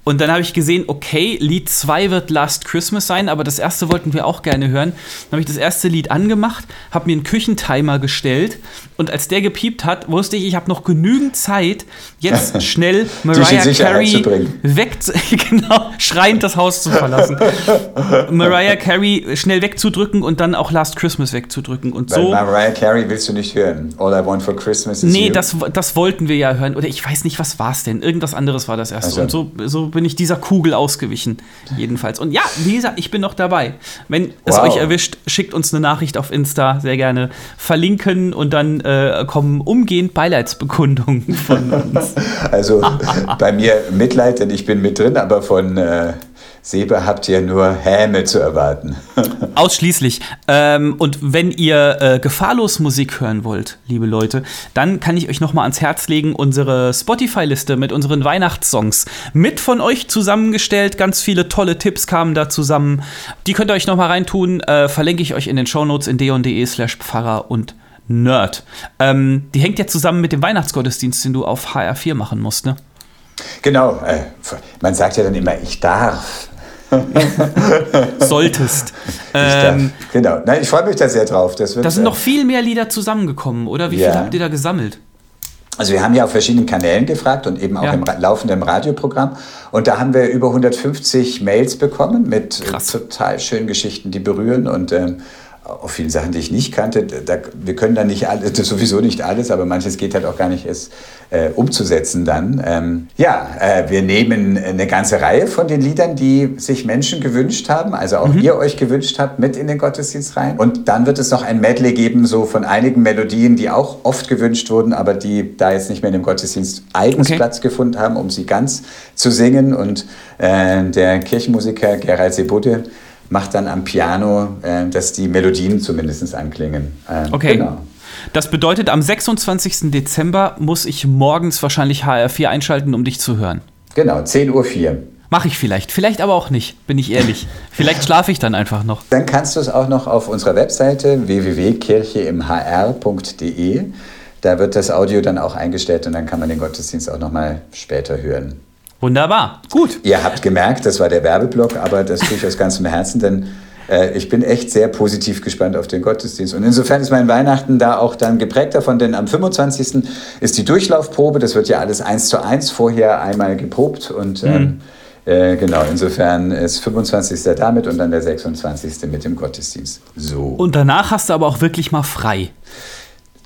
Und dann habe ich gesehen, okay, Lied 2 wird Last Christmas sein, aber das erste wollten wir auch gerne hören. Dann habe ich das erste Lied angemacht, habe mir einen Küchentimer gestellt und als der gepiept hat, wusste ich, ich habe noch genügend Zeit, jetzt schnell Mariah Carey weg, genau, schreiend das Haus zu verlassen. Mariah Carey schnell wegzudrücken und dann auch Last Christmas wegzudrücken. Und Weil so. Mariah Carey willst du nicht hören. All I Want for Christmas is Nee, You. das, das wollten wir ja hören. Oder ich weiß nicht, was war es denn? Irgendwas anderes war das erste. Also. Und so, so bin ich dieser Kugel ausgewichen, jedenfalls. Und ja, wie gesagt, ich bin noch dabei. Wenn es Wow. euch erwischt, schickt uns eine Nachricht auf Insta, sehr gerne verlinken und dann äh, kommen umgehend Beileidsbekundungen von uns. Also bei mir Mitleid, denn ich bin mit drin, aber von äh, Seba habt ihr nur Häme zu erwarten. Ausschließlich. Ähm, und wenn ihr äh, gefahrlos Musik hören wollt, liebe Leute, dann kann ich euch noch mal ans Herz legen unsere Spotify-Liste mit unseren Weihnachtssongs mit von euch zusammengestellt. Ganz viele tolle Tipps kamen da zusammen. Die könnt ihr euch noch mal reintun. Äh, verlinke ich euch in den Shownotes in deon.de slash Pfarrer und Nerd. Ähm, die hängt ja zusammen mit dem Weihnachtsgottesdienst, den du auf HR4 machen musst, ne? Genau, äh, man sagt ja dann immer, ich darf. Solltest. Ich ähm, darf. Genau, nein, ich freue mich da sehr drauf. Das wird, da sind äh, noch viel mehr Lieder zusammengekommen, oder? Wie Ja. viel habt ihr da gesammelt? Also wir haben ja auf verschiedenen Kanälen gefragt und eben auch Ja. im laufenden Radioprogramm. Und da haben wir über 150 Mails bekommen mit Krass. total schönen Geschichten, die berühren und ähm, auch vielen Sachen, die ich nicht kannte. Da, wir können da nicht alles, sowieso nicht alles, aber manches geht halt auch gar nicht, es äh, umzusetzen dann. Ähm, ja, äh, wir nehmen eine ganze Reihe von den Liedern, die sich Menschen gewünscht haben, also auch ihr euch gewünscht habt, mit in den Gottesdienst rein. Und dann wird es noch ein Medley geben, so von einigen Melodien, die auch oft gewünscht wurden, aber die da jetzt nicht mehr in dem Gottesdienst eigens Okay. Platz gefunden haben, um sie ganz zu singen. Und äh, der Kirchenmusiker Gerald Sebudde macht dann am Piano, äh, dass die Melodien zumindest anklingen. Ähm, Okay. Genau. Das bedeutet, am 26. Dezember muss ich morgens wahrscheinlich HR4 einschalten, um dich zu hören. Genau, 10.04 Uhr. Mache ich vielleicht, vielleicht aber auch nicht, bin ich ehrlich. vielleicht schlafe ich dann einfach noch. Dann kannst du es auch noch auf unserer Webseite www.kircheimhr.de. Da wird das Audio dann auch eingestellt und dann kann man den Gottesdienst auch noch mal später hören. Wunderbar, gut. Ihr habt gemerkt, das war der Werbeblock, aber das tue ich aus ganzem Herzen, denn äh, ich bin echt sehr positiv gespannt auf den Gottesdienst. Und insofern ist mein Weihnachten da auch dann geprägt davon, denn am 25. ist die Durchlaufprobe. Das wird ja alles eins zu eins vorher einmal geprobt und ähm, äh, genau, insofern ist 25. damit und dann der 26. mit dem Gottesdienst. So. Und danach hast du aber auch wirklich mal frei.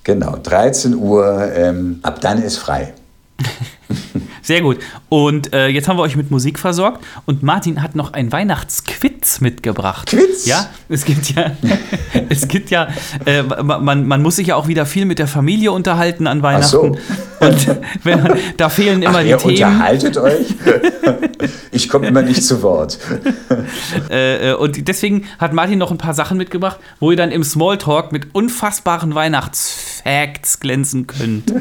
Genau, 13 Uhr, ähm, ab dann ist frei. Sehr gut. Und äh, jetzt haben wir euch mit Musik versorgt und Martin hat noch ein Weihnachtsquiz mitgebracht. Quiz? Ja, es gibt ja, es gibt ja, äh, man, man muss sich ja auch wieder viel mit der Familie unterhalten an Ach so. Weihnachten. Und wenn, da fehlen immer Ach, die ihr Themen. unterhaltet euch? Ich komme immer nicht zu Wort. Äh, äh, und deswegen hat Martin noch ein paar Sachen mitgebracht, wo ihr dann im Smalltalk mit unfassbaren Weihnachtsfacts glänzen könnt.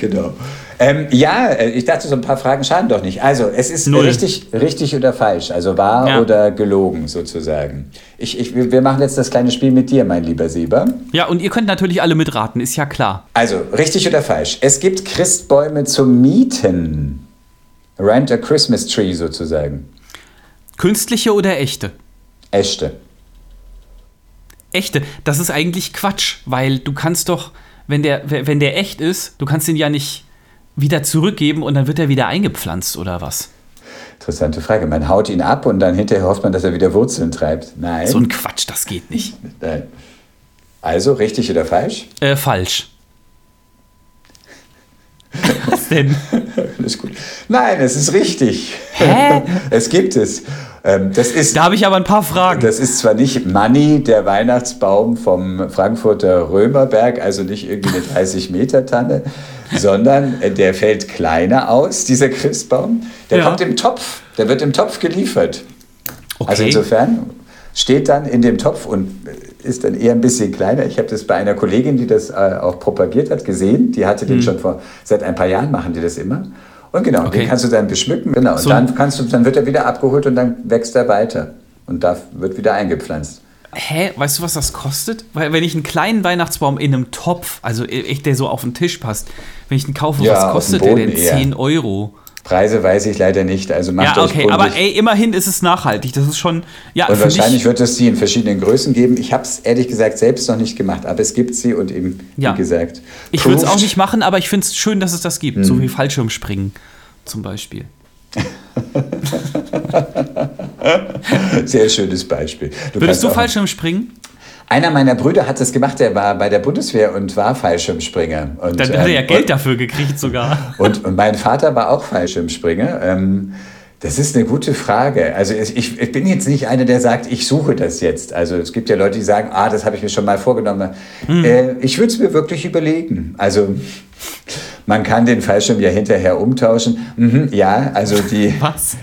Genau. Ähm, ja, äh, ich dachte, so ein paar Fragen schaden doch nicht. Also, es ist Null. richtig, richtig oder falsch, also wahr Ja. oder gelogen sozusagen. Ich, ich, wir wir machen jetzt das kleine Spiel mit dir, mein lieber Sieber. Ja, und ihr könnt natürlich alle mitraten, ist ja klar. Also, richtig oder falsch? Es gibt Christbäume zum Mieten. Rent a Christmas Tree sozusagen. Künstliche oder echte? Echte. Echte, das ist eigentlich Quatsch, weil du kannst doch, wenn der, wenn der echt ist, du kannst ihn ja nicht wieder zurückgeben und dann wird er wieder eingepflanzt oder was? Interessante Frage. Man haut ihn ab und dann hinterher hofft man, dass er wieder Wurzeln treibt. Nein. So ein Quatsch, das geht nicht. Nein. Also, richtig oder falsch? Äh, falsch. Was denn? Alles gut. Nein, es ist richtig. Hä? Es gibt es. Ähm, Das ist, Da habe ich aber ein paar Fragen. das ist zwar nicht Money, der Weihnachtsbaum vom Frankfurter Römerberg, also nicht irgendwie eine 30-Meter-Tanne, sondern äh, der fällt kleiner aus, dieser Christbaum. Der Ja. kommt im Topf. Der wird im Topf geliefert. Also Okay. insofern steht dann in dem Topf und ist dann eher ein bisschen kleiner. Ich habe das bei einer Kollegin, die das äh, auch propagiert hat, gesehen. Die hatte den Mhm. schon vor seit ein paar Jahren machen die das immer. Und genau, Okay. den kannst du dann beschmücken. Genau. Und So- dann kannst du, dann wird er wieder abgeholt und dann wächst er weiter und da wird wieder eingepflanzt. Hä, weißt du, was das kostet? Weil wenn ich einen kleinen Weihnachtsbaum in einem Topf, also echt der so auf den Tisch passt, wenn ich den kaufe, Ja, was kostet der denn? eher. 10 Euro. Preise weiß ich leider nicht. Also macht Ja, okay, aber ey, immerhin ist es nachhaltig. Das ist schon, ja, und wahrscheinlich wird es die in verschiedenen Größen geben. Ich habe es ehrlich gesagt selbst noch nicht gemacht, aber es gibt sie und eben, Ja. wie gesagt. ich würde es auch nicht machen, aber ich finde es schön, dass es das gibt. Mhm. So wie Fallschirmspringen zum Beispiel. Sehr schönes Beispiel. Würdest kannst du auch- Fallschirmspringen? Einer meiner Brüder hat das gemacht, der war bei der Bundeswehr und war Fallschirmspringer. Und, Dann hat er ja ähm, Geld dafür gekriegt sogar. Und, und mein Vater war auch Fallschirmspringer. Ähm, das ist eine gute Frage. Also ich, ich bin jetzt nicht einer, der sagt, ich suche das jetzt. Also es gibt ja Leute, die sagen, ah, das habe ich mir schon mal vorgenommen. Hm. Äh, ich würde es mir wirklich überlegen. Also man kann den Fallschirm ja hinterher umtauschen. Mhm, ja, also die, Was?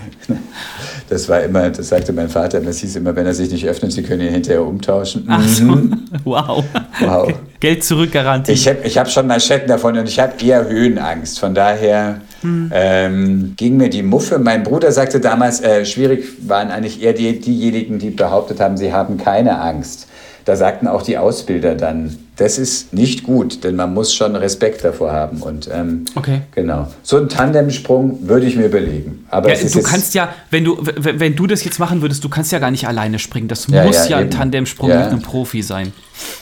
Das war immer, das sagte mein Vater, das hieß immer, wenn er sich nicht öffnet, Sie können ihn hinterher umtauschen. Ach so. Mhm. Wow. Wow. Geld zurück Garantie. Ich habe ich hab schon Manschetten davon und ich habe eher Höhenangst. Von daher ähm, ging mir die Muffe. Mein Bruder sagte damals, äh, schwierig waren eigentlich eher die, diejenigen, die behauptet haben, sie haben keine Angst. Da sagten auch die Ausbilder dann, das ist nicht gut, denn man muss schon Respekt davor haben. Und ähm, Okay. genau. So einen Tandemsprung würde ich mir überlegen. Aber Ja, es ist du kannst ja, wenn du, wenn du das jetzt machen würdest, du kannst ja gar nicht alleine springen. Das Ja, muss ja, ja, ein eben. Tandemsprung mit einem Profi sein.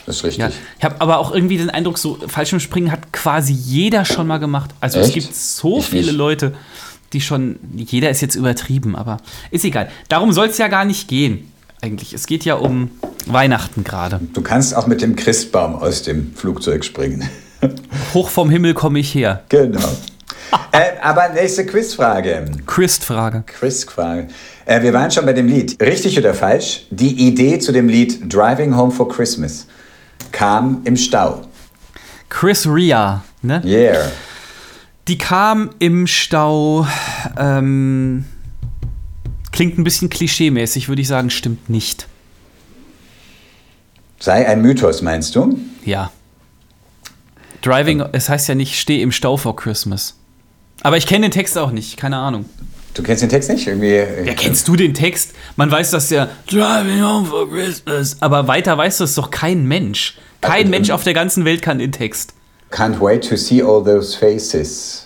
das ist richtig. Ja. Ich habe aber auch irgendwie den Eindruck, so Fallschirmspringen hat quasi jeder schon mal gemacht. Also es Echt? gibt so Ich viele nicht. Leute, die schon, jeder ist jetzt übertrieben, aber ist egal. Darum soll es ja gar nicht gehen, eigentlich. Es geht ja um Weihnachten gerade. Du kannst auch mit dem Christbaum aus dem Flugzeug springen. Hoch vom Himmel komme ich her. genau. äh, aber nächste Quizfrage. Christ-Frage. Quizfrage. Äh, wir waren schon bei dem Lied. Richtig oder falsch? Die Idee zu dem Lied Driving Home for Christmas kam im Stau. Chris Ria, ne? Yeah. Die kam im Stau. Ähm, klingt ein bisschen klischeemäßig, würde ich sagen, stimmt nicht. Sei ein Mythos, meinst du? Ja. Driving, es heißt ja nicht, steh im Stau vor Christmas. Aber ich kenne den Text auch nicht, keine Ahnung. Du kennst den Text nicht? Irgendwie, Ja, kennst du den Text? Man weiß, dass der Driving home for Christmas. Aber weiter weiß das doch kein Mensch. Kein Also, Mensch ähm, auf der ganzen Welt kann den Text. Can't wait to see all those faces.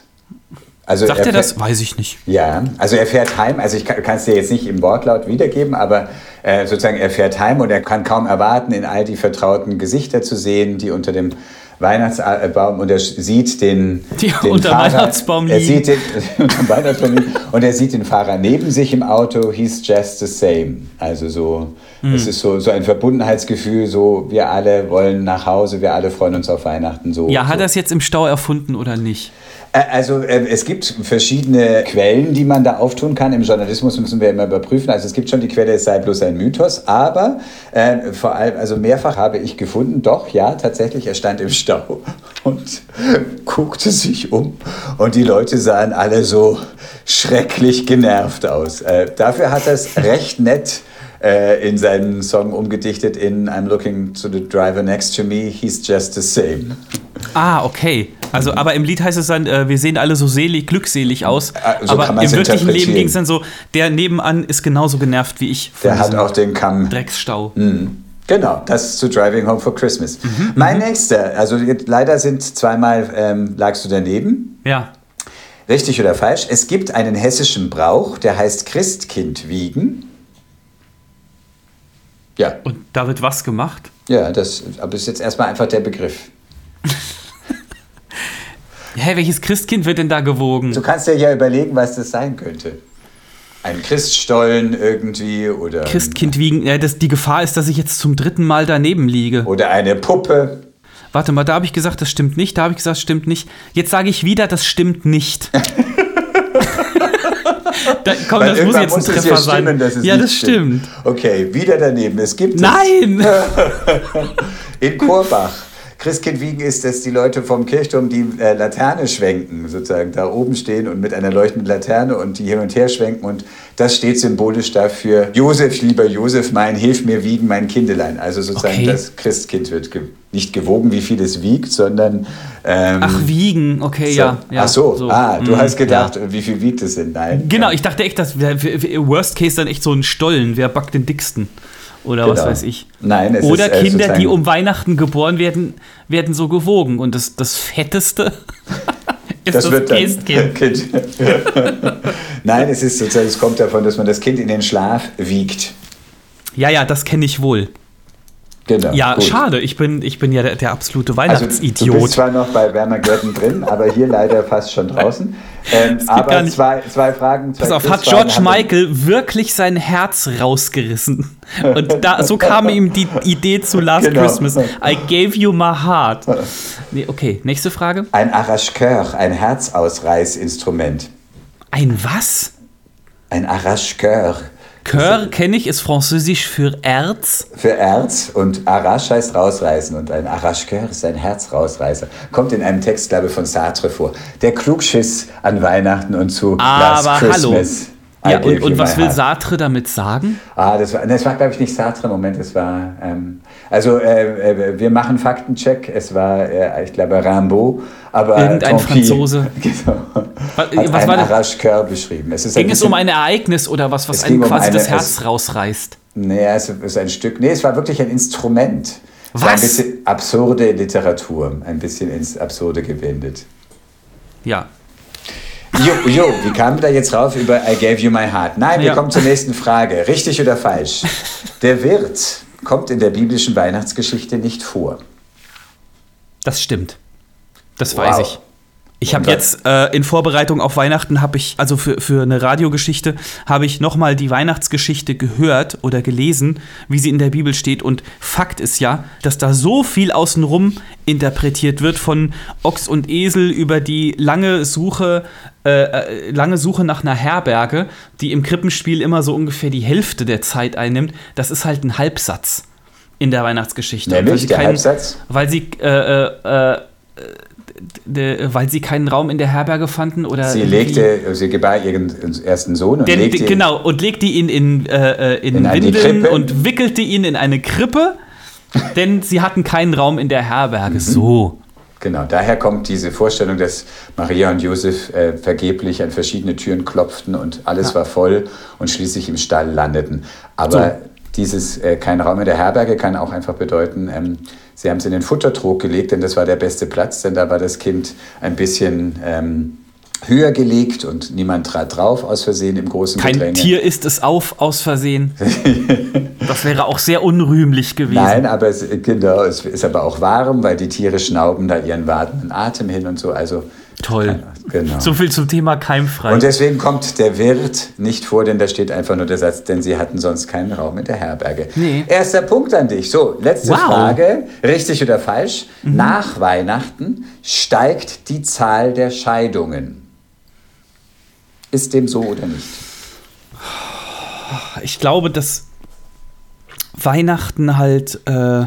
Also Sagt er fährt- das? Weiß ich nicht. Ja, also er fährt heim, also ich kann es dir jetzt nicht im Wortlaut wiedergeben, aber äh, sozusagen er fährt heim und er kann kaum erwarten, in all die vertrauten Gesichter zu sehen, die unter dem Weihnachtsbaum und er sieht den, Die den unter Fahrer, Weihnachtsbaum er sieht den, unter Weihnachtsbaum liegen und er sieht den Fahrer neben sich im Auto, he's just the same. Also so, Hm. es ist so, so ein Verbundenheitsgefühl, so wir alle wollen nach Hause, wir alle freuen uns auf Weihnachten. So, Ja, hat so. er es jetzt im Stau erfunden oder nicht? Also äh, es gibt verschiedene Quellen, die man da auftun kann. Im Journalismus müssen wir immer überprüfen. Also es gibt schon die Quelle, es sei bloß ein Mythos, aber äh, vor allem, also mehrfach habe ich gefunden, doch, ja, tatsächlich, er stand im Stau und guckte sich um und die Leute sahen alle so schrecklich genervt aus. Äh, dafür hat er es recht nett äh, in seinen Song umgedichtet in I'm looking to the driver next to me, he's just the same. Ah, okay. Also, aber im Lied heißt es dann, äh, wir sehen alle so selig, glückselig aus. Ah, so aber im wirklichen Leben ging es dann so, der nebenan ist genauso genervt wie ich Der hat auch den Kamm Drecksstau. Genau, das zu Driving Home for Christmas. mein nächster, also leider sind zweimal ähm, lagst du daneben. Ja. Richtig oder falsch? Es gibt einen hessischen Brauch, der heißt Christkind wiegen. Ja, Und da wird was gemacht? ja, das aber ist jetzt erstmal einfach der Begriff. Hä, welches Christkind wird denn da gewogen? Du kannst dir ja überlegen, was das sein könnte. Ein Christstollen irgendwie oder, Christkind wiegen. Ja, das, die Gefahr ist, dass ich jetzt zum dritten Mal daneben liege. oder eine Puppe. Warte mal, da habe ich gesagt, das stimmt nicht. Da habe ich gesagt, das stimmt nicht. Jetzt sage ich wieder, das stimmt nicht. da, komm, Weil das muss jetzt ein muss es Treffer ja sein. stimmen, dass es ja, das stimmt. Okay, wieder daneben. Es gibt es. Nein! In Kurbach. Christkind wiegen ist, dass die Leute vom Kirchturm die äh, Laterne schwenken, sozusagen da oben stehen und mit einer leuchtenden Laterne und die hin und her schwenken. Und das steht symbolisch dafür, Josef, lieber Josef, mein, hilf mir wiegen, mein Kindelein. Also sozusagen Okay. das Christkind wird ge nicht gewogen, wie viel es wiegt, sondern... Ähm, Ach, wiegen. Okay, so. ja. ja. Ach so, ah, du mm, hast gedacht, ja. wie viel wiegt es denn? Nein. Genau, ich dachte echt, das wäre Worst Case dann echt so ein Stollen. Wer backt den dicksten? Oder was Genau. weiß ich. Nein, es Oder ist, äh, Kinder, die um Weihnachten geboren werden, werden so gewogen. Und das, das Fetteste ist das, Das wird Christkind. Kind. Nein, es ist sozusagen, es kommt davon, dass man das Kind in den Schlaf wiegt. Ja, ja, das kenne ich wohl. Genau. Ja, gut. schade. Ich bin, ich bin ja der, der absolute Also, du Weihnachtsidiot. bist zwar noch bei Wermergärten drin, aber hier leider fast schon draußen. Ähm, aber zwei, zwei Fragen. Zwei Pass auf, hat George Michael wirklich sein Herz rausgerissen? Und da, so kam ihm die Idee zu Last Genau. Christmas. I gave you my heart. Nee, okay, nächste Frage. Ein Arrache-Coeur, ein Herzausreißinstrument. Ein was? Ein Arrache-Coeur. Coeur kenne ich, ist französisch für Erz. Für Erz und Arrache heißt rausreißen und ein Arrache-Coeur ist ein Herzrausreißer. Kommt in einem Text, glaube ich, von Sartre vor. Der Klugschiss an Weihnachten und zu Aber Last hallo. Christmas. I Ja, und, und was will. Sartre damit sagen? Ah, das war, das war glaube ich, nicht Sartre. Moment, es war. Ähm, also, äh, äh, wir machen Faktencheck. Es war, äh, ich glaube, Rimbaud. Aber Irgendein pis. Franzose. Genau. Was- Hat was war das? Arrache-Coeur beschrieben. Es Ging es bisschen- um ein Ereignis oder was, was Es einem ging um quasi eine- das Herz es- rausreißt? Nee, es ist ein Stück. Nee, es war wirklich ein Instrument. Es war ein Was? bisschen absurde Literatur. Ein bisschen ins Absurde gewendet. Ja. Jo, jo, wie kamen wir da jetzt rauf über I gave you my heart? Nein, wir Ja. kommen zur nächsten Frage. Richtig oder falsch? Der Wirt kommt in der biblischen Weihnachtsgeschichte nicht vor. Das stimmt. Das Wow. weiß ich. Ich habe jetzt äh, in Vorbereitung auf Weihnachten habe ich also für, für eine Radiogeschichte habe ich noch mal die Weihnachtsgeschichte gehört oder gelesen, wie sie in der Bibel steht und Fakt ist ja, dass da so viel außenrum interpretiert wird von Ochs und Esel über die lange Suche äh, äh, lange Suche nach einer Herberge, die im Krippenspiel immer so ungefähr die Hälfte der Zeit einnimmt. Das ist halt ein Halbsatz in der Weihnachtsgeschichte. Nämlich Weil sie der keinen- Halbsatz? weil sie äh, äh, äh, de, weil sie keinen Raum in der Herberge fanden oder Sie legte, sie gebar ihren ersten Sohn und den, legte den, genau und legte ihn in, äh, in, In Windeln und wickelte ihn in eine Krippe, denn sie hatten keinen Raum in der Herberge. Mhm. So. Genau, daher kommt diese Vorstellung, dass Maria und Josef äh, vergeblich an verschiedene Türen klopften und alles war voll und schließlich im Stall landeten. Aber dieses äh, kein Raum in der Herberge kann auch einfach bedeuten, ähm, sie haben es in den Futtertrog gelegt, denn das war der beste Platz, denn da war das Kind ein bisschen ähm, höher gelegt und niemand trat drauf aus Versehen im großen Kein Gedränge. Tier isst es auf aus Versehen. das wäre auch sehr unrühmlich gewesen. Nein, aber es, genau, es ist aber auch warm, weil die Tiere schnauben da ihren wartenden Atem hin und so. Also Toll. Genau. So viel zum Thema keimfrei. Und deswegen kommt der Wirt nicht vor, denn da steht einfach nur der Satz, denn sie hatten sonst keinen Raum in der Herberge. Nee. Erster Punkt an dich. So, letzte Wow. Mhm. Frage. Richtig oder falsch? Nach Weihnachten steigt die Zahl der Scheidungen. Ist dem so oder nicht? ich glaube, dass Weihnachten halt, äh,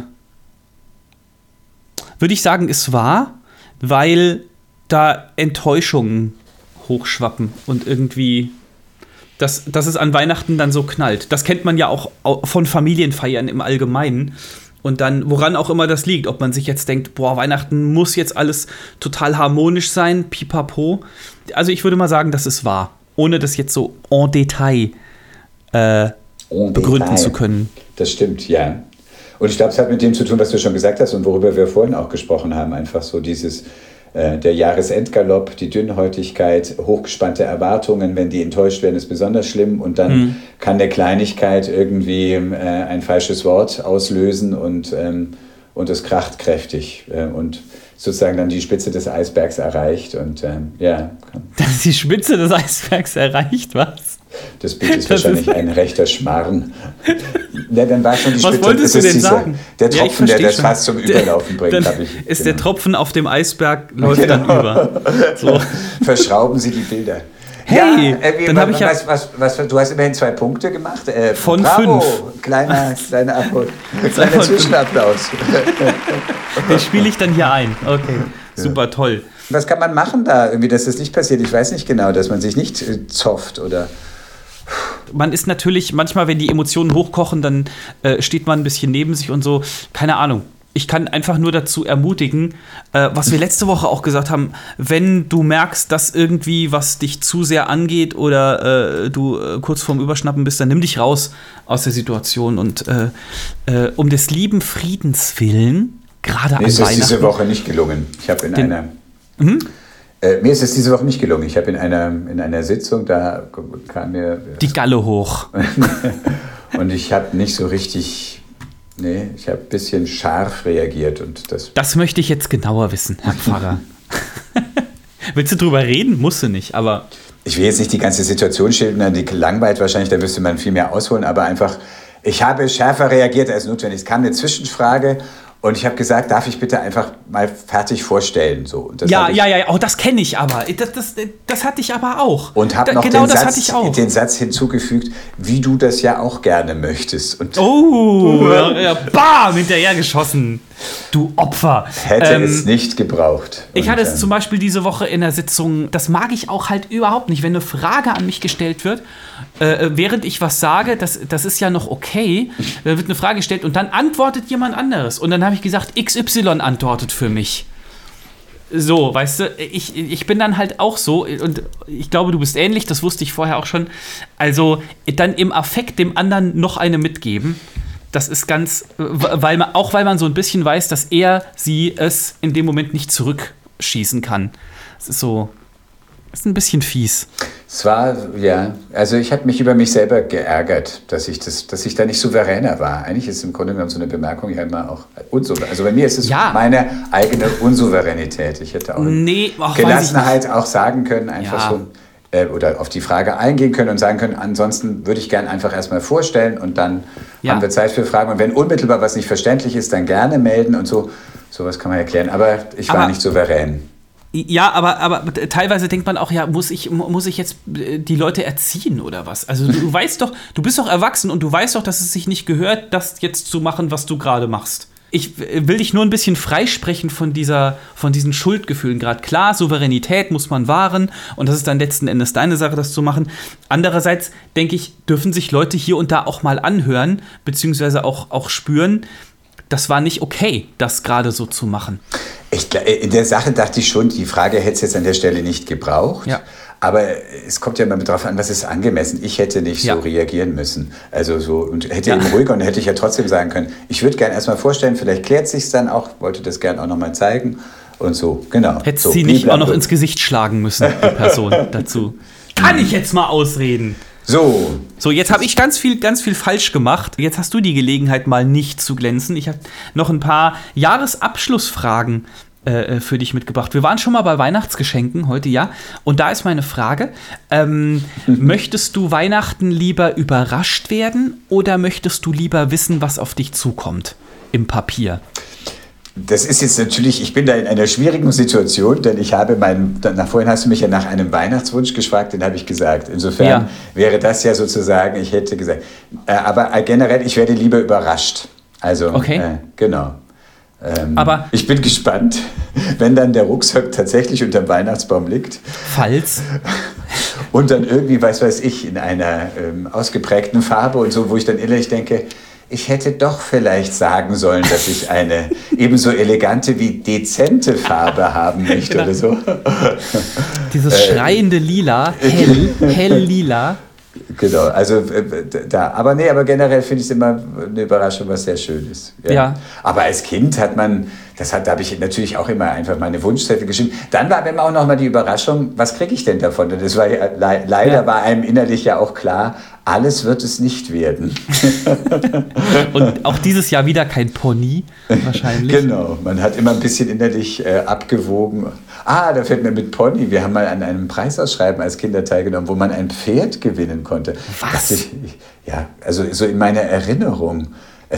würde ich sagen, ist wahr, weil da Enttäuschungen hochschwappen und irgendwie, dass, dass es an Weihnachten dann so knallt. Das kennt man ja auch au- von Familienfeiern im Allgemeinen. Und dann, woran auch immer das liegt, ob man sich jetzt denkt, boah, Weihnachten muss jetzt alles total harmonisch sein, pipapo. Also ich würde mal sagen, das ist wahr. Ohne das jetzt so en Detail äh, En begründen Detail. zu können. Das stimmt, ja. Und ich glaube, es hat mit dem zu tun, was du schon gesagt hast und worüber wir vorhin auch gesprochen haben. Einfach so dieses, äh, der Jahresendgalopp, die Dünnhäutigkeit, hochgespannte Erwartungen. Wenn die enttäuscht werden, ist besonders schlimm. Und dann Mhm. kann der Kleinigkeit irgendwie äh, ein falsches Wort auslösen und, ähm, und es kracht kräftig. Äh, und sozusagen dann die Spitze des Eisbergs erreicht. Und ähm, ja, Dass die Spitze des Eisbergs erreicht, was? das Bild ist Das wahrscheinlich ist- ein rechter Schmarren. Ja, dann war schon die Was Spitze. wolltest du denn dieser- sagen? Der Ja, Tropfen, der versteh das fast zum Überlaufen bringt, Dann ich. ist der genau. Tropfen auf dem Eisberg, läuft dann Genau. über. So. Verschrauben Sie die Bilder. Hey, äh, wie- dann ich ja- was, was, was, du hast immerhin zwei Punkte gemacht. Äh, Von bravo, fünf. Kleiner, kleiner, kleiner Zwischenapplaus. Den spiele ich dann hier ein. Okay, super toll. Was kann man machen da, irgendwie, dass das nicht passiert? Ich weiß nicht genau, dass man sich nicht äh, zofft oder. Man ist natürlich, manchmal, wenn die Emotionen hochkochen, dann äh, steht man ein bisschen neben sich und so. Keine Ahnung. Ich kann einfach nur dazu ermutigen, äh, was wir letzte Woche auch gesagt haben, wenn du merkst, dass irgendwie was dich zu sehr angeht oder äh, du äh, kurz vorm Überschnappen bist, dann nimm dich raus aus der Situation und äh, äh, um des lieben Friedens willen, gerade Mir an ist es diese Weihnachten. Woche nicht gelungen. Ich habe in Den- einer. Äh, mir ist es diese Woche nicht gelungen. Ich habe in einer, in einer Sitzung, da kam mir. Die Galle hoch. Und ich habe nicht so richtig. Nee, ich habe ein bisschen scharf reagiert und das. Das möchte ich jetzt genauer wissen, Herr Pfarrer. Willst du drüber reden? Musst du nicht, aber Ich will jetzt nicht die ganze Situation schildern, die langweilt wahrscheinlich, da müsste man viel mehr ausholen, aber einfach, ich habe schärfer reagiert als notwendig. Es kam eine Zwischenfrage und ich habe gesagt, darf ich bitte einfach mal fertig vorstellen? So. Und das ja, ich, ja, ja, oh, das kenne ich aber. Das, das, das hatte ich aber auch. Und habe Da- noch genau den, das Satz, hatte ich auch. den Satz hinzugefügt, wie du das ja auch gerne möchtest. Und Oh, ja, ja, bam, hinterhergeschossen. Du Opfer. hätte Ähm, es nicht gebraucht. Ich und, hatte es zum Beispiel diese Woche in der Sitzung, das mag ich auch halt überhaupt nicht, wenn eine Frage an mich gestellt wird, äh, während ich was sage, das, das ist ja noch okay, da wird eine Frage gestellt und dann antwortet jemand anderes. Und dann habe ich gesagt, XY antwortet für mich. So, weißt du, ich, ich bin dann halt auch so, und ich glaube, du bist ähnlich, das wusste ich vorher auch schon. Also dann im Affekt dem anderen noch eine mitgeben. Das ist ganz, weil man, auch weil man so ein bisschen weiß, dass er sie es in dem Moment nicht zurückschießen kann. Es ist so, ist ein bisschen fies. Es war, ja, also ich habe mich über mich selber geärgert, dass ich, das, dass ich da nicht souveräner war. Eigentlich ist im Grunde genommen so eine Bemerkung ja immer auch unsouverän. Also bei mir ist es Ja. meine eigene Unsouveränität. Ich hätte auch Nee, ach, Gelassenheit auch sagen können, einfach Ja. so, äh, oder auf die Frage eingehen können und sagen können, ansonsten würde ich gern einfach erstmal vorstellen und dann Ja. haben wir Zeit für Fragen. Und wenn unmittelbar was nicht verständlich ist, dann gerne melden und so. Sowas kann man erklären. Aber ich war Aber- nicht souverän. Ja, aber, aber teilweise denkt man auch, ja, muss ich, muss ich jetzt äh, die Leute erziehen oder was? Also du weißt doch, du bist doch erwachsen und du weißt doch, dass es sich nicht gehört, das jetzt zu machen, was du gerade machst. Ich äh, will dich nur ein bisschen freisprechen von, dieser, von diesen Schuldgefühlen gerade. Klar, Souveränität muss man wahren und das ist dann letzten Endes deine Sache, das zu machen. Andererseits denke ich, dürfen sich Leute hier und da auch mal anhören, beziehungsweise auch, auch spüren, das war nicht okay, das gerade so zu machen. Ich, gl- in der Sache dachte ich schon, die Frage hätte es jetzt an der Stelle nicht gebraucht. Ja. Aber es kommt ja immer darauf an, was ist angemessen. Ich hätte nicht Ja. so reagieren müssen. Also so, und hätte Ja. eben ruhiger und hätte ich ja trotzdem sagen können, ich würde gerne erstmal vorstellen, vielleicht klärt sich dann auch, wollte das gerne auch nochmal zeigen. Und so, genau. Hättest so, sie nicht auch noch ins Gesicht schlagen müssen, die Person dazu. Kann ich jetzt mal ausreden? So, So, jetzt habe ich ganz viel, ganz viel falsch gemacht. Jetzt hast du die Gelegenheit, mal nicht zu glänzen. Ich habe noch ein paar Jahresabschlussfragen äh, für dich mitgebracht. Wir waren schon mal bei Weihnachtsgeschenken heute, ja. Und da ist meine Frage: ähm, Möchtest du Weihnachten lieber überrascht werden oder möchtest du lieber wissen, was auf dich zukommt im Papier? Das ist jetzt natürlich, ich bin da in einer schwierigen Situation, denn ich habe meinen, nach vorhin hast du mich ja nach einem Weihnachtswunsch gefragt, den habe ich gesagt. Insofern ja. wäre das ja sozusagen, ich hätte gesagt, äh, aber generell, ich werde lieber überrascht. Also, okay. äh, genau. Ähm, aber ich bin gespannt, wenn dann der Rucksack tatsächlich unter dem Weihnachtsbaum liegt. Falls. Und dann irgendwie, weiß weiß ich, in einer ähm, ausgeprägten Farbe und so, wo ich dann innerlich denke, ich hätte doch vielleicht sagen sollen, dass ich eine ebenso elegante wie dezente Farbe haben möchte genau. oder so. Dieses äh, schreiende Lila, hell, hell lila. Genau, also äh, da, aber nee, aber generell finde ich es immer eine Überraschung, was sehr schön ist. Ja. ja. Aber als Kind hat man, das hat, da habe ich natürlich auch immer einfach meine Wunschzettel geschrieben. Dann war immer auch noch mal die Überraschung, was kriege ich denn davon? Und das war ja, le leider ja. war einem innerlich ja auch klar, alles wird es nicht werden. Und auch dieses Jahr wieder kein Pony, wahrscheinlich. Genau, man hat immer ein bisschen innerlich äh, abgewogen. Ah, da fällt mir mit Pony. Wir haben mal an einem Preisausschreiben als Kinder teilgenommen, wo man ein Pferd gewinnen konnte. Was? Ich, ja, also so in meiner Erinnerung.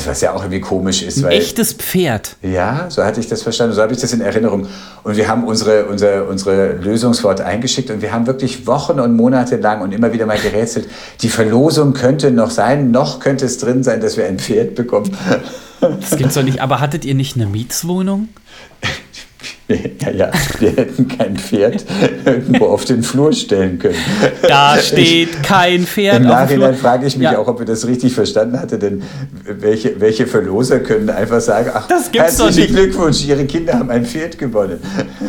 Was ja auch irgendwie komisch ist. Ein weil, echtes Pferd. Ja, so hatte ich das verstanden, so habe ich das in Erinnerung. Und wir haben unsere, unsere, unsere Lösungswort eingeschickt und wir haben wirklich Wochen und Monate lang und immer wieder mal gerätselt, die Verlosung könnte noch sein, noch könnte es drin sein, dass wir ein Pferd bekommen. Das gibt's doch nicht. Aber hattet ihr nicht eine Mietswohnung? Ja, ja, wir hätten kein Pferd irgendwo auf den Flur stellen können. Da steht ich, kein Pferd. Im Nachhinein frage ich mich ja. auch, ob wir das richtig verstanden hatte, denn welche, welche Verloser können einfach sagen, ach, das gibt's herzlichen Glückwunsch, Ihre Kinder haben ein Pferd gewonnen.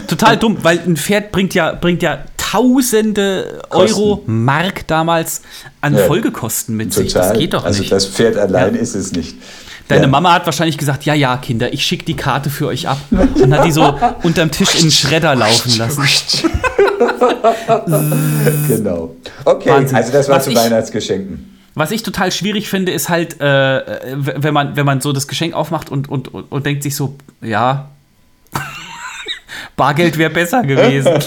Total dumm, weil ein Pferd bringt ja, bringt ja tausende Kosten. Euro, Mark damals an ja, Folgekosten mit total. sich. Das geht doch also nicht. Also das Pferd allein ja. ist es nicht. Deine ja. Mama hat wahrscheinlich gesagt, ja, ja, Kinder, ich schicke die Karte für euch ab. Und hat die so unterm Tisch in den Schredder laufen lassen. genau. Okay, Wahnsinn. also das war was zu ich, Weihnachtsgeschenken. Was ich total schwierig finde, ist halt, äh, wenn, man, wenn man so das Geschenk aufmacht und, und, und, und denkt sich so, ja, Bargeld wäre besser gewesen.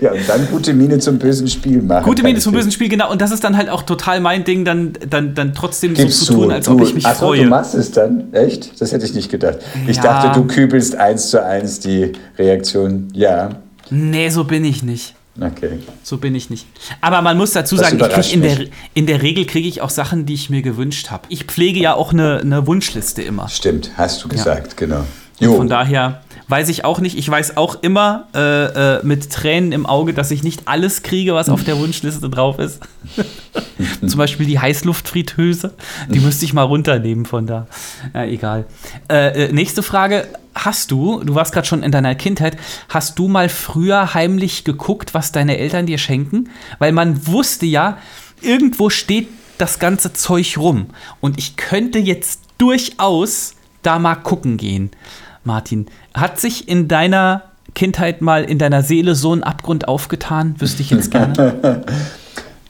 ja, und dann gute Miene zum bösen Spiel machen. Gute Miene zum bösen Spiel, genau. Und das ist dann halt auch total mein Ding, dann, dann, dann trotzdem Gibst so zu tun, als du, ob ich mich ach freue. Du machst es dann? Echt? Das hätte ich nicht gedacht. Ich ja. dachte, du kübelst eins zu eins die Reaktion. Ja. Nee, so bin ich nicht. Okay. So bin ich nicht. Aber man muss dazu sagen, ich krieg in, der, in der Regel kriege ich auch Sachen, die ich mir gewünscht habe. Ich pflege ja auch eine, eine Wunschliste immer. Stimmt, hast du gesagt, ja. genau. Jo. Von daher weiß ich auch nicht. Ich weiß auch immer äh, äh, mit Tränen im Auge, dass ich nicht alles kriege, was auf der Wunschliste drauf ist. Zum Beispiel die Heißluftfritteuse. Die müsste ich mal runternehmen von da. Ja, egal. Äh, äh nächste Frage. Hast du, du warst gerade schon in deiner Kindheit, hast du mal früher heimlich geguckt, was deine Eltern dir schenken? Weil man wusste ja, irgendwo steht das ganze Zeug rum. Und ich könnte jetzt durchaus da mal gucken gehen. Martin, hat sich in deiner Kindheit mal in deiner Seele so ein Abgrund aufgetan? Wüsste ich jetzt gerne.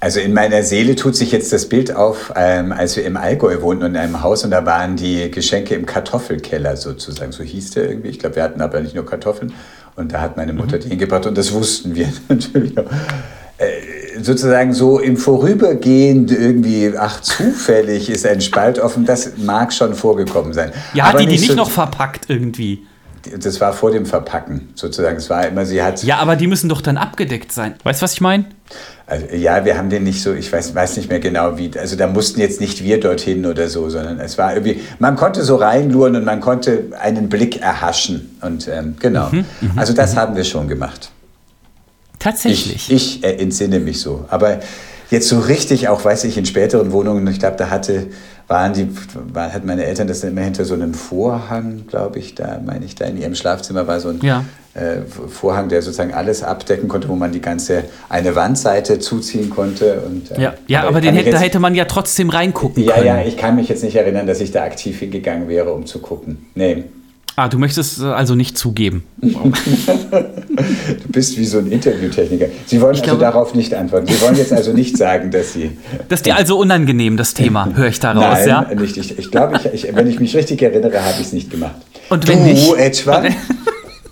Also in meiner Seele tut sich jetzt das Bild auf, ähm, als wir im Allgäu wohnten und in einem Haus und da waren die Geschenke im Kartoffelkeller sozusagen. So hieß der irgendwie. Ich glaube, wir hatten aber nicht nur Kartoffeln und da hat meine Mutter mhm. die hingebracht und das wussten wir natürlich auch. Äh, sozusagen so im Vorübergehen irgendwie, ach, zufällig ist ein Spalt offen, das mag schon vorgekommen sein. Ja, hat die die nicht so noch verpackt irgendwie? Das war vor dem Verpacken sozusagen. Es war immer, sie hat. Ja, aber die müssen doch dann abgedeckt sein. Weißt du, was ich meine? Also, ja, wir haben den nicht so, ich weiß, weiß nicht mehr genau wie, also da mussten jetzt nicht wir dorthin oder so, sondern es war irgendwie, man konnte so reinluren und man konnte einen Blick erhaschen. Und ähm, genau, mhm, mhm also das haben wir schon gemacht. Tatsächlich. Ich, ich äh, entsinne mich so. Aber jetzt so richtig, auch weiß ich, in späteren Wohnungen, ich glaube, da hatte, waren die, war, hat meine Eltern das dann immer hinter so einem Vorhang, glaube ich, da meine ich, da in ihrem Schlafzimmer war so ein ja. äh, Vorhang, der sozusagen alles abdecken konnte, wo man die ganze eine Wandseite zuziehen konnte. Und, äh, ja, ja, aber, aber den hätte, da hätte man ja trotzdem reingucken ja, können. Ja, ja, ich kann mich jetzt nicht erinnern, dass ich da aktiv hingegangen wäre, um zu gucken. Nee. Ah, du möchtest also nicht zugeben. du bist wie so ein Interviewtechniker. Sie wollen ich also glaube, darauf nicht antworten. Sie wollen jetzt also nicht sagen, dass Sie. Das ist dir also unangenehm, das Thema, höre ich daraus, Nein, ja? nicht. Ich, ich glaube, ich, ich, wenn ich mich richtig erinnere, habe ich es nicht gemacht. Und wenn du nicht. etwa?